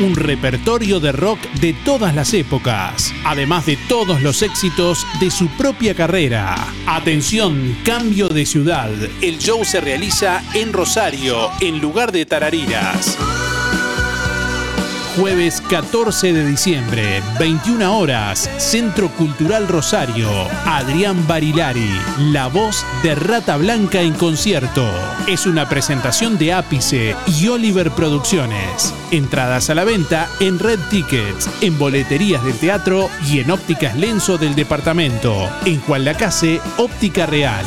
Un repertorio de rock de todas las épocas, además de todos los éxitos de su propia carrera. Atención, cambio de ciudad. El show se realiza en Rosario, en lugar de Tarariras. Jueves 14 de diciembre, 21 horas, Centro Cultural Rosario. Adrián Barilari, la voz de Rata Blanca en concierto. Es una presentación de Ápice y Oliver Producciones. Entradas a la venta en Red Tickets, en boleterías del teatro y en ópticas Lenzo del departamento. En Juan Lacase, Óptica Real.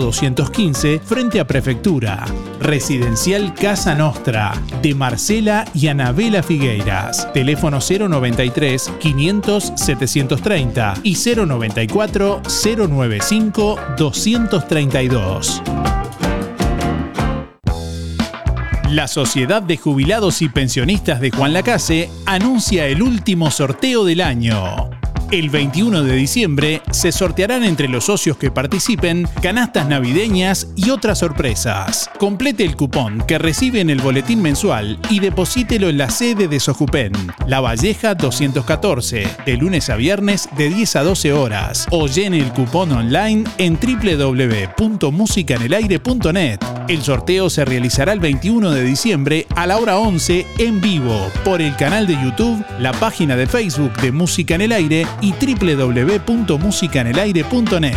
215, frente a Prefectura. Residencial Casa Nostra, de Marcela y Anabela Figueiras. Teléfono 093 500 730 y 094 095 232. La Sociedad de Jubilados y Pensionistas de Juan Lacase anuncia el último sorteo del año. El 21 de diciembre se sortearán entre los socios que participen canastas navideñas y otras sorpresas. Complete el cupón que recibe en el boletín mensual y deposítelo en la sede de Sojupen, La Valleja 214, de lunes a viernes de 10 a 12 horas o llene el cupón online en www.musicanelaire.net. El sorteo se realizará el 21 de diciembre a la hora 11 en vivo por el canal de YouTube, la página de Facebook de Música en el Aire y www.musicanelaire.net.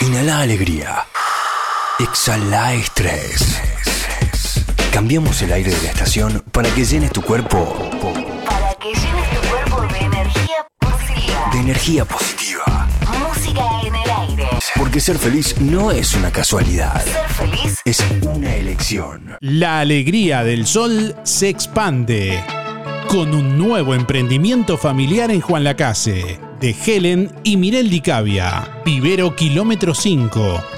Inhala alegría. Exhala estrés. Cambiamos el aire de la estación para que llenes tu cuerpo Para que llenes tu cuerpo de energía positiva. de energía positiva. Música en el aire. Porque ser feliz no es una casualidad, Ser feliz es una elección. La alegría del sol se expande con un nuevo emprendimiento familiar en Juan Lacase de Helen y Mirel Di Cavia. Vivero Kilómetro 5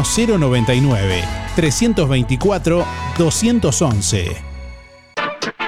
099 324 211.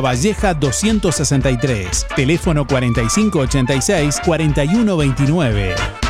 Valleja 263, teléfono 4586-4129.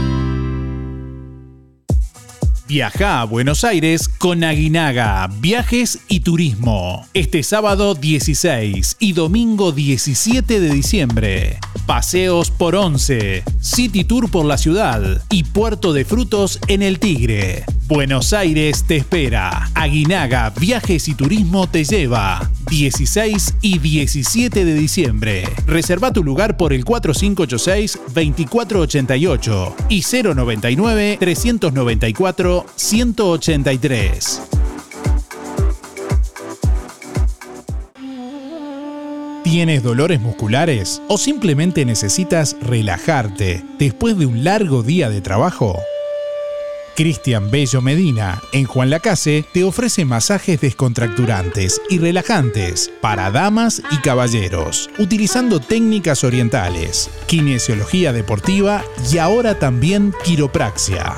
Viaja a Buenos Aires con Aguinaga, Viajes y Turismo. Este sábado 16 y domingo 17 de diciembre. Paseos por 11, City Tour por la ciudad y Puerto de Frutos en el Tigre. Buenos Aires te espera. Aguinaga Viajes y Turismo te lleva. 16 y 17 de diciembre. Reserva tu lugar por el 4586-2488 y 099-394-183. ¿Tienes dolores musculares o simplemente necesitas relajarte después de un largo día de trabajo? Cristian Bello Medina, en Juan Lacase, te ofrece masajes descontracturantes y relajantes para damas y caballeros, utilizando técnicas orientales, kinesiología deportiva y ahora también quiropraxia.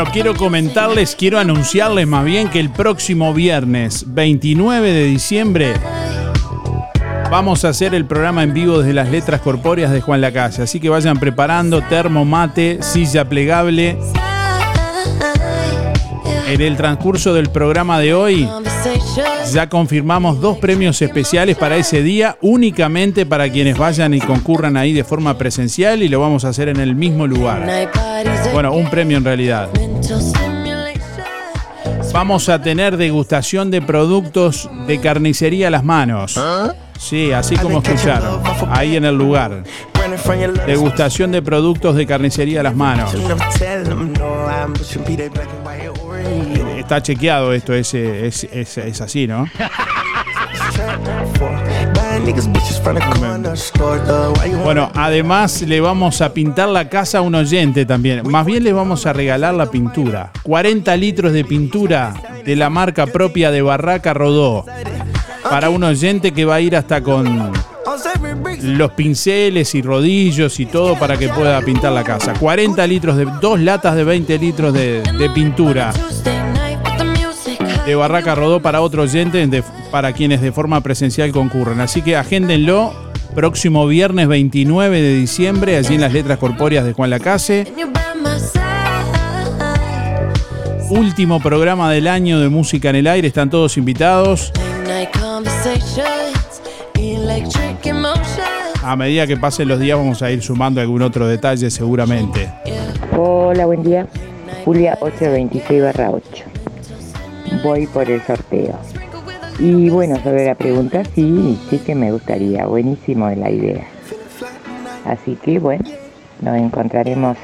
Bueno, quiero comentarles, quiero anunciarles más bien que el próximo viernes 29 de diciembre vamos a hacer el programa en vivo desde las letras corpóreas de Juan Lacase. Así que vayan preparando termo, mate, silla plegable. En el transcurso del programa de hoy ya confirmamos dos premios especiales para ese día, únicamente para quienes vayan y concurran ahí de forma presencial y lo vamos a hacer en el mismo lugar. Bueno, un premio en realidad. Vamos a tener degustación de productos de carnicería a las manos. Sí, así como escucharon. Ahí en el lugar. Degustación de productos de carnicería a las manos. Está chequeado esto, es, es, es, es así, ¿no? (laughs) Bueno, además le vamos a pintar la casa a un oyente también. Más bien le vamos a regalar la pintura. 40 litros de pintura de la marca propia de Barraca Rodó. Para un oyente que va a ir hasta con los pinceles y rodillos y todo para que pueda pintar la casa. 40 litros de dos latas de 20 litros de, de pintura de Barraca Rodó para otro oyente, de- para quienes de forma presencial concurren. Así que agéndenlo próximo viernes 29 de diciembre, allí en las letras corpóreas de Juan Lacase. Último programa del año de Música en el Aire, están todos invitados. A medida que pasen los días vamos a ir sumando algún otro detalle seguramente. Hola, buen día. Julia 826 barra 8. Voy por el sorteo. Y bueno, sobre la pregunta, sí, sí que me gustaría. Buenísimo la idea. Así que bueno, nos encontraremos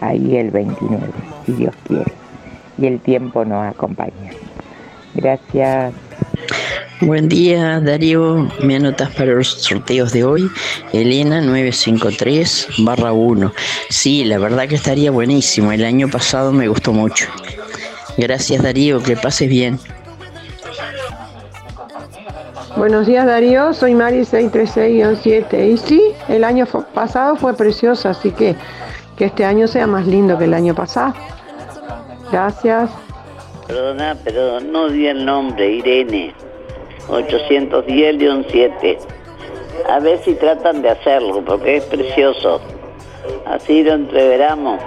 ahí el 29, si Dios quiere. Y el tiempo nos acompaña. Gracias. Buen día, Darío. Me anotas para los sorteos de hoy. Elena 953 barra 1. Sí, la verdad que estaría buenísimo. El año pasado me gustó mucho. Gracias, Darío. Que pases bien. Buenos días Darío, soy Mari 636-7 y sí, el año pasado fue precioso, así que que este año sea más lindo que el año pasado. Gracias. Perdona, pero no di el nombre, Irene. 810-7. A ver si tratan de hacerlo, porque es precioso. Así lo entreveramos.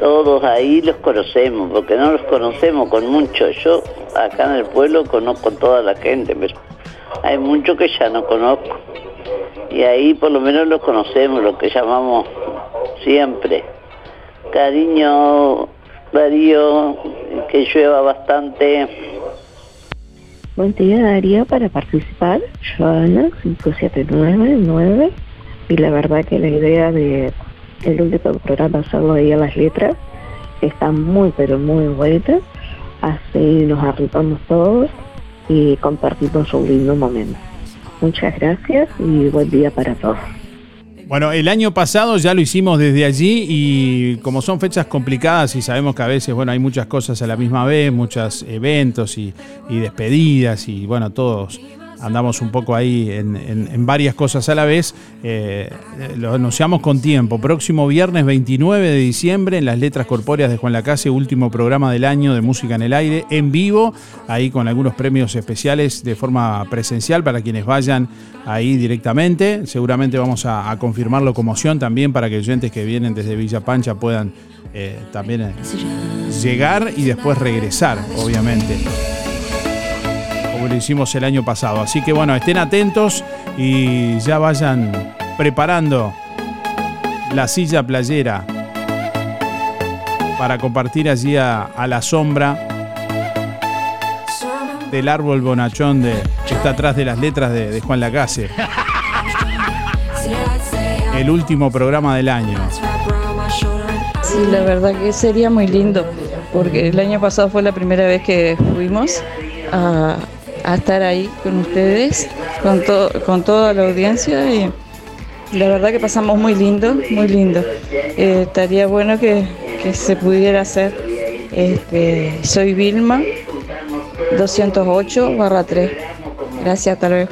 Todos ahí los conocemos, porque no los conocemos con mucho. Yo acá en el pueblo conozco toda la gente, pero hay muchos que ya no conozco. Y ahí por lo menos los conocemos, lo que llamamos siempre. Cariño, Darío, que llueva bastante. Buen día Darío para participar, Joana 5799 y la verdad que la idea de el último programa hacerlo ahí a las letras está muy pero muy buena, así nos arropamos todos y compartimos un lindo momento. Muchas gracias y buen día para todos. Bueno, el año pasado ya lo hicimos desde allí y como son fechas complicadas y sabemos que a veces, bueno, hay muchas cosas a la misma vez, muchos eventos y despedidas y bueno, todos andamos un poco ahí en, varias cosas a la vez. eh, lo anunciamos con tiempo. Próximo viernes 29 de diciembre en las Letras Corpóreas de Juan Lacase, último programa del año de Música en el Aire, en vivo, ahí con algunos premios especiales de forma presencial para quienes vayan ahí directamente. Seguramente vamos a, a confirmar locomoción también para que oyentes que vienen desde Villa Pancha puedan eh, también eh, llegar y después regresar, obviamente lo hicimos el año pasado. Así que bueno, estén atentos y ya vayan preparando la silla playera para compartir allí a, la sombra del árbol bonachón de, que está atrás de las letras de, de Juan Lacase. El último programa del año. Sí, la verdad que sería muy lindo, porque el año pasado fue la primera vez que fuimos a, a estar ahí con ustedes, con, to- con toda la audiencia y la verdad que pasamos muy lindo, muy lindo. Eh, estaría bueno que, que se pudiera hacer. Este, soy Vilma, 208 barra 3. Gracias, hasta luego.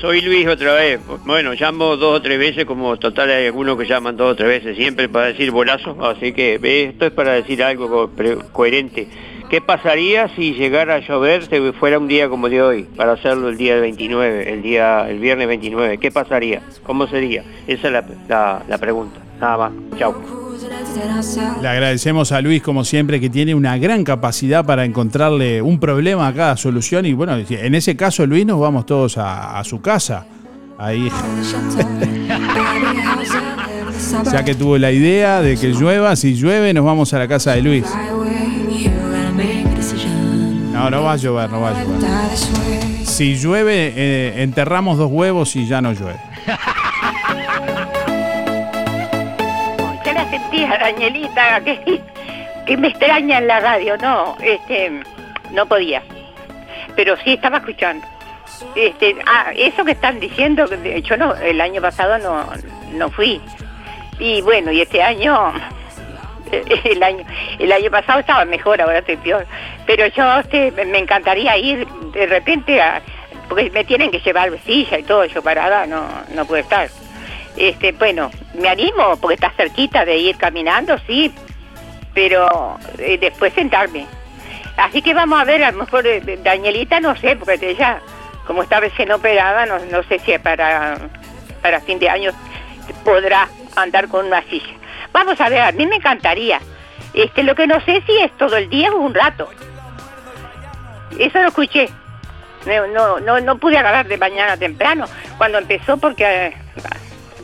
Soy Luis otra vez. Bueno, llamo dos o tres veces, como total hay algunos que llaman dos o tres veces siempre para decir bolazo, así que esto es para decir algo coherente. ¿Qué pasaría si llegara a llover, si fuera un día como de hoy, para hacerlo el día del 29, el día, el viernes 29? ¿Qué pasaría? ¿Cómo sería? Esa es la, la- pregunta. Nada más. Chao. Le agradecemos a Luis, como siempre, que tiene una gran capacidad para encontrarle un problema a cada solución. Y bueno, en ese caso, Luis, nos vamos todos a su casa. Ahí. (laughs) ya que tuvo la idea de que llueva, si llueve, nos vamos a la casa de Luis. No, No, va a llover, no va a llover. Si llueve, eh, enterramos dos huevos y ya no llueve. Ya la sentía, Danielita, que, que me extraña en la radio. No, este, no podía. Pero sí estaba escuchando. Este, ah, eso que están diciendo, hecho no, el año pasado no, no fui. Y bueno, y este año, (laughs) el año, el año pasado estaba mejor, ahora estoy peor. Pero yo este, me encantaría ir de repente a, porque me tienen que llevar silla y todo, yo parada no, no puedo estar. Este, bueno, me animo porque está cerquita de ir caminando, sí, pero eh, después sentarme. Así que vamos a ver, a lo mejor eh, Danielita no sé, porque ella, como está recién operada, no, no sé si para, para fin de año podrá andar con una silla. Vamos a ver, a mí me encantaría. Este, lo que no sé si es todo el día o un rato. Eso lo escuché. No, no, no, pude agarrar de mañana temprano cuando empezó porque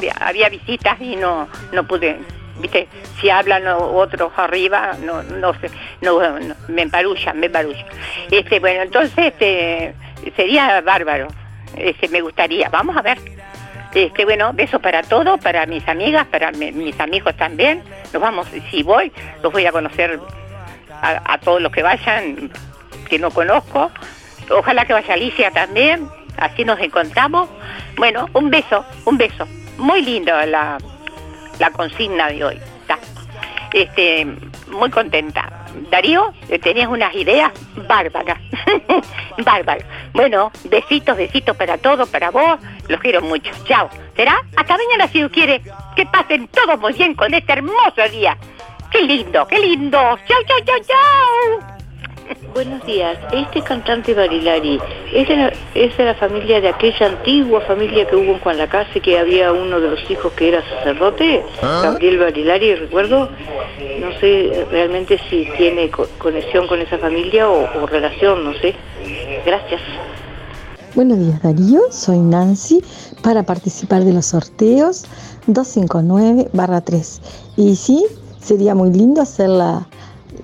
eh, había, visitas y no, no pude. Viste, si hablan otros arriba, no, no sé, me emparullan, me emparullan. Este, bueno, entonces este, sería bárbaro. Este, me gustaría. Vamos a ver. Este, bueno, besos para todos, para mis amigas, para mi- mis amigos también. Nos vamos, si voy, los voy a conocer a, todos los que vayan, que no conozco. Ojalá que vaya Alicia también, así nos encontramos. Bueno, un beso, un beso. Muy lindo la, la consigna de hoy. Este, muy contenta. Darío, tenías unas ideas bárbaras. (laughs) bárbaras. Bueno, besitos, besitos para todos, para vos. Los quiero mucho. Chao. ¿Será? Hasta mañana si Dios quiere. Que pasen todos muy bien con este hermoso día. Qué lindo, qué lindo. Chao, chao, chao, chao. Buenos días. Este cantante Barilari es de, la, es de la familia de aquella antigua familia que hubo en Juan Lacase, que había uno de los hijos que era sacerdote, ¿Ah? Gabriel Barilari, recuerdo. No sé realmente si tiene co- conexión con esa familia o, o relación, no sé. Gracias. Buenos días Darío, soy Nancy para participar de los sorteos 259-3. Y sí, sería muy lindo hacer la,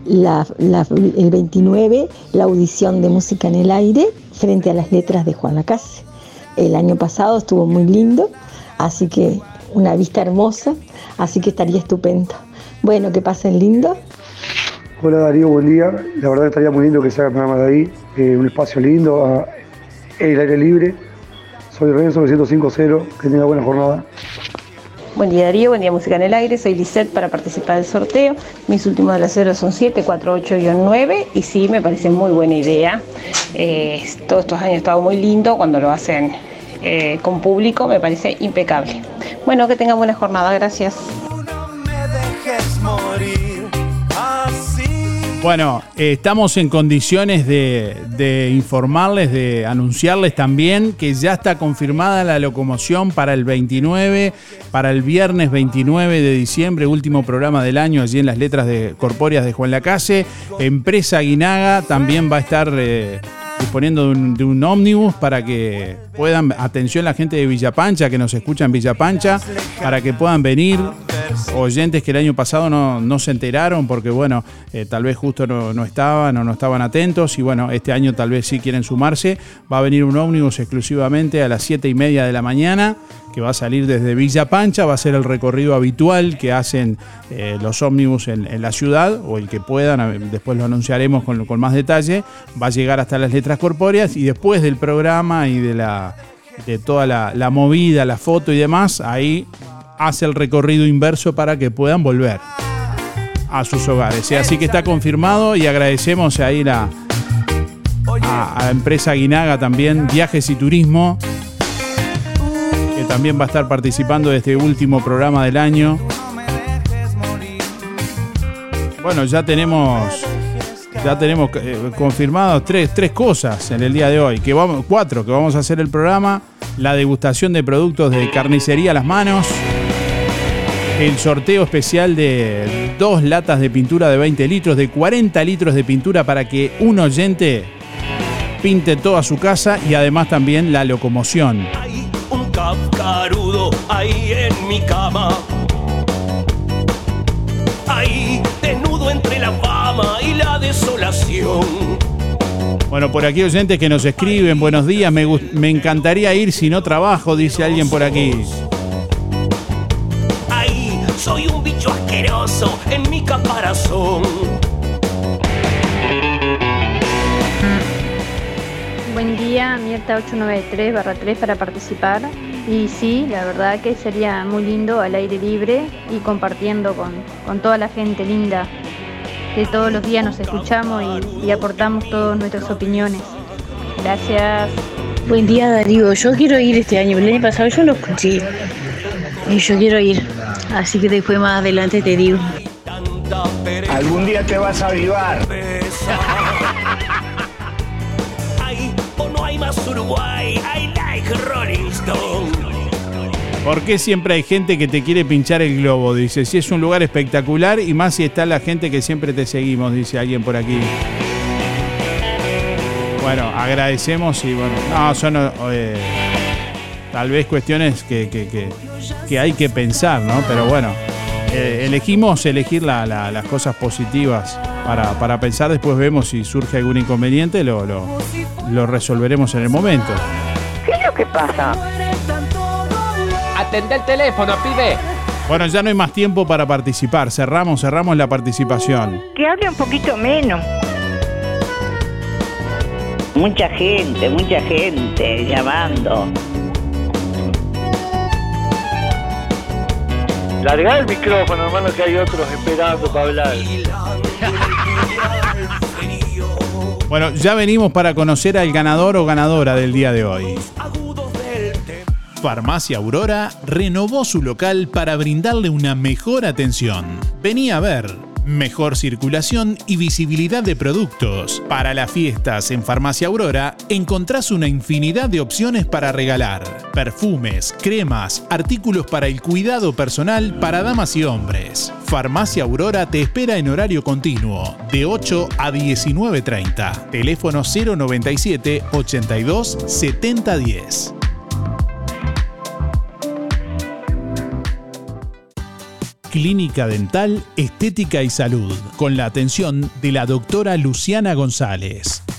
el 29 la audición de música en el aire frente a las letras de Juan Lacase. El año pasado estuvo muy lindo, así que una vista hermosa, así que estaría estupendo. Bueno, que pasen lindo. Hola Darío, buen día. La verdad estaría muy lindo que se haga el programa de ahí, eh, un espacio lindo, el aire libre. Soy Renzo 950, que tenga buena jornada. Buen día Darío, buen día Música en el Aire, soy Lisette para participar del sorteo. Mis últimos de la cero son 748-9 y sí, me parece muy buena idea. Eh, todos estos años ha estado muy lindo, cuando lo hacen eh, con público me parece impecable. Bueno, que tengan buena jornada, gracias. dejes morir. Bueno, eh, estamos en condiciones de, informarles, de anunciarles también que ya está confirmada la locomoción para el 29, para el viernes 29 de diciembre, último programa del año, allí en las letras de corpóreas de Juan Lacase. Empresa Guinaga también va a estar eh, disponiendo de un, de un ómnibus para que puedan, atención la gente de Villapancha, que nos escucha en Villapancha, para que puedan venir oyentes que el año pasado no, se enteraron porque, bueno, eh, tal vez justo no, estaban o no estaban atentos y, bueno, este año tal vez sí quieren sumarse. Va a venir un ómnibus exclusivamente a las 7 y media de la mañana que va a salir desde Villa Pancha, va a ser el recorrido habitual que hacen eh, los ómnibus en, la ciudad o el que puedan, después lo anunciaremos con, más detalle, va a llegar hasta las letras corpóreas y después del programa y de la de toda la movida, la foto y demás, ahí hace el recorrido inverso para que puedan volver a sus hogares. Así que está confirmado y agradecemos ahí la, a, a la empresa Guinaga también, Viajes y Turismo, que también va a estar participando de este último programa del año. Bueno, ya tenemos ya tenemos eh, confirmados tres, tres cosas en el día de hoy, que vamos, cuatro, que vamos a hacer el programa, la degustación de productos de carnicería a las manos, el sorteo especial de dos latas de pintura de 20 litros, de 40 litros de pintura para que un oyente pinte toda su casa y además también la locomoción. Un cascarudo ahí en mi cama. Ahí, desnudo entre la fama y la desolación. Bueno, por aquí oyentes que nos escriben, buenos días, me encantaría ir si no trabajo, dice alguien por aquí. Soy un bicho asqueroso en mi caparazón. Buen día, Mierta 893 barra 3 para participar. Y sí, la verdad que sería muy lindo al aire libre y compartiendo con, con toda la gente linda que todos los días nos escuchamos y, y aportamos todas nuestras opiniones. Gracias. Buen día Darío, yo quiero ir este año, el año pasado yo lo escuché y yo quiero ir, así que después más adelante te digo. Algún día te vas a avivar. Ahí o no hay más Uruguay. I like Rolling Stone. ¿Por qué siempre hay gente que te quiere pinchar el globo? Dice, si es un lugar espectacular y más si está la gente que siempre te seguimos, dice alguien por aquí. Bueno, agradecemos y bueno, no, son eh, tal vez cuestiones que, que- que- que hay que pensar, ¿no? Pero bueno, eh, elegimos elegir la- la- las cosas positivas para, para pensar, después vemos si surge algún inconveniente, lo, lo, lo resolveremos en el momento. ¿Qué es lo que pasa? Atende el teléfono, pibe. Bueno, ya no hay más tiempo para participar, cerramos, cerramos la participación. Que hable un poquito menos. Mucha gente, mucha gente llamando. Larga el micrófono, hermano, que hay otros esperando para hablar. Bueno, ya venimos para conocer al ganador o ganadora del día de hoy. Farmacia Aurora renovó su local para brindarle una mejor atención. Vení a ver. Mejor circulación y visibilidad de productos. Para las fiestas en Farmacia Aurora encontrás una infinidad de opciones para regalar. Perfumes, cremas, artículos para el cuidado personal para damas y hombres. Farmacia Aurora te espera en horario continuo, de 8 a 19.30. Teléfono 097 82 7010. Clínica Dental, Estética y Salud, con la atención de la doctora Luciana González.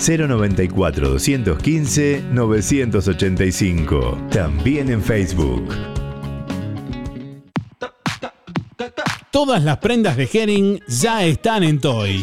094 215 985. También en Facebook. Todas las prendas de Herring ya están en Toy.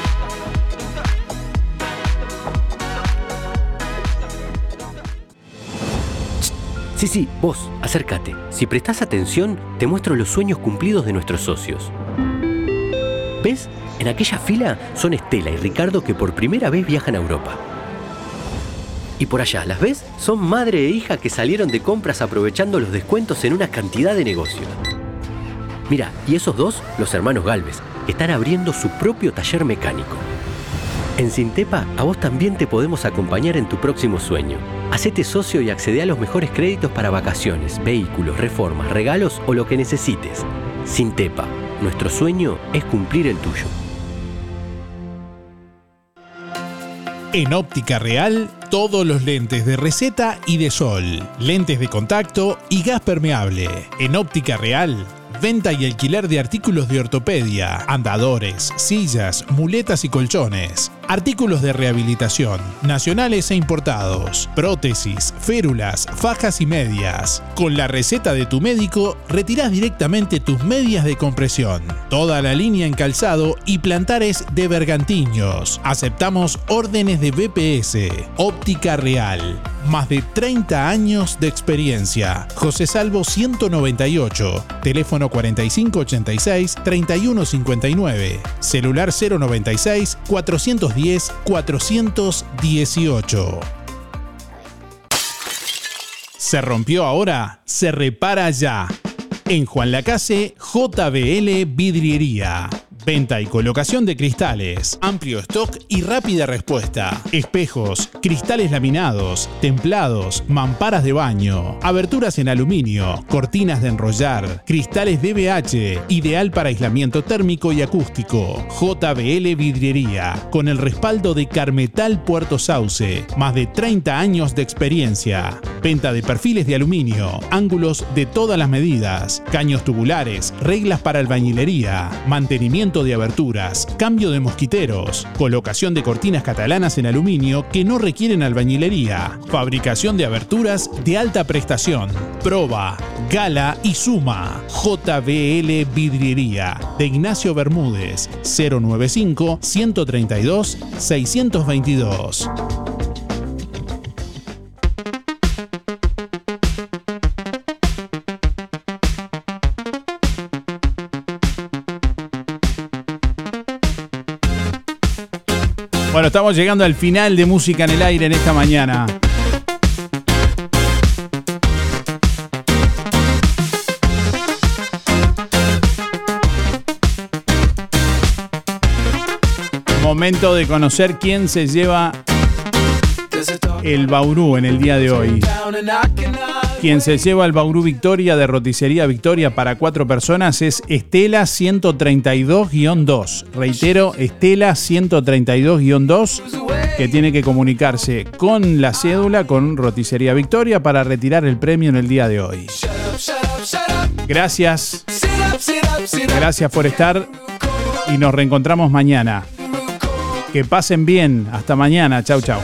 Sí, sí, vos, acércate. Si prestás atención, te muestro los sueños cumplidos de nuestros socios. ¿Ves? En aquella fila son Estela y Ricardo que por primera vez viajan a Europa. Y por allá, ¿las ves? Son madre e hija que salieron de compras aprovechando los descuentos en una cantidad de negocios. Mira, y esos dos, los hermanos Galvez, están abriendo su propio taller mecánico. En Sintepa, a vos también te podemos acompañar en tu próximo sueño. Hacete socio y accede a los mejores créditos para vacaciones, vehículos, reformas, regalos o lo que necesites. Sintepa, nuestro sueño es cumplir el tuyo. En Óptica Real, todos los lentes de receta y de sol, lentes de contacto y gas permeable. En Óptica Real, venta y alquiler de artículos de ortopedia, andadores, sillas, muletas y colchones, artículos de rehabilitación, nacionales e importados, prótesis, férulas, fajas y medias. Con la receta de tu médico, retirás directamente tus medias de compresión. Toda la línea en calzado y plantares de bergantiños. Aceptamos órdenes de BPS. Óptica Real. Más de 30 años de experiencia. José Salvo 198. Teléfono 4586-3159. Celular 096 410 418. ¿Se rompió ahora? Se repara ya. En Juan Lacase, JBL Vidriería. Venta y colocación de cristales, amplio stock y rápida respuesta. Espejos, cristales laminados, templados, mamparas de baño, aberturas en aluminio, cortinas de enrollar, cristales DBH, ideal para aislamiento térmico y acústico. JBL Vidriería, con el respaldo de Carmetal Puerto Sauce, más de 30 años de experiencia. Venta de perfiles de aluminio, ángulos de todas las medidas, caños tubulares, reglas para albañilería, mantenimiento de aberturas, cambio de mosquiteros, colocación de cortinas catalanas en aluminio que no requieren albañilería, fabricación de aberturas de alta prestación, proba, gala y suma. JBL Vidriería de Ignacio Bermúdez 095 132 622. Bueno, estamos llegando al final de Música en el Aire en esta mañana. Momento de conocer quién se lleva el Bauru en el día de hoy. Quien se lleva el Bauru Victoria de Roticería Victoria para cuatro personas es Estela 132-2. Reitero, Estela 132-2 que tiene que comunicarse con la cédula con Roticería Victoria para retirar el premio en el día de hoy. Gracias. Gracias por estar y nos reencontramos mañana. Que pasen bien. Hasta mañana. Chau, chau.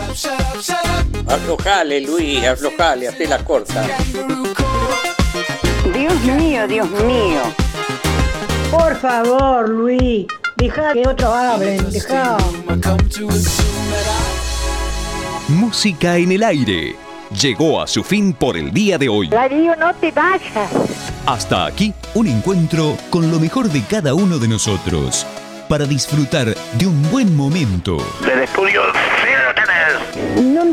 Aflojale, Luis, aflojale, hazte la corta. Dios mío, Dios mío. Por favor, Luis, deja que otros hablen, deja. Música en el aire. Llegó a su fin por el día de hoy. Darío, no te vayas. Hasta aquí un encuentro con lo mejor de cada uno de nosotros para disfrutar de un buen momento. Del estudio,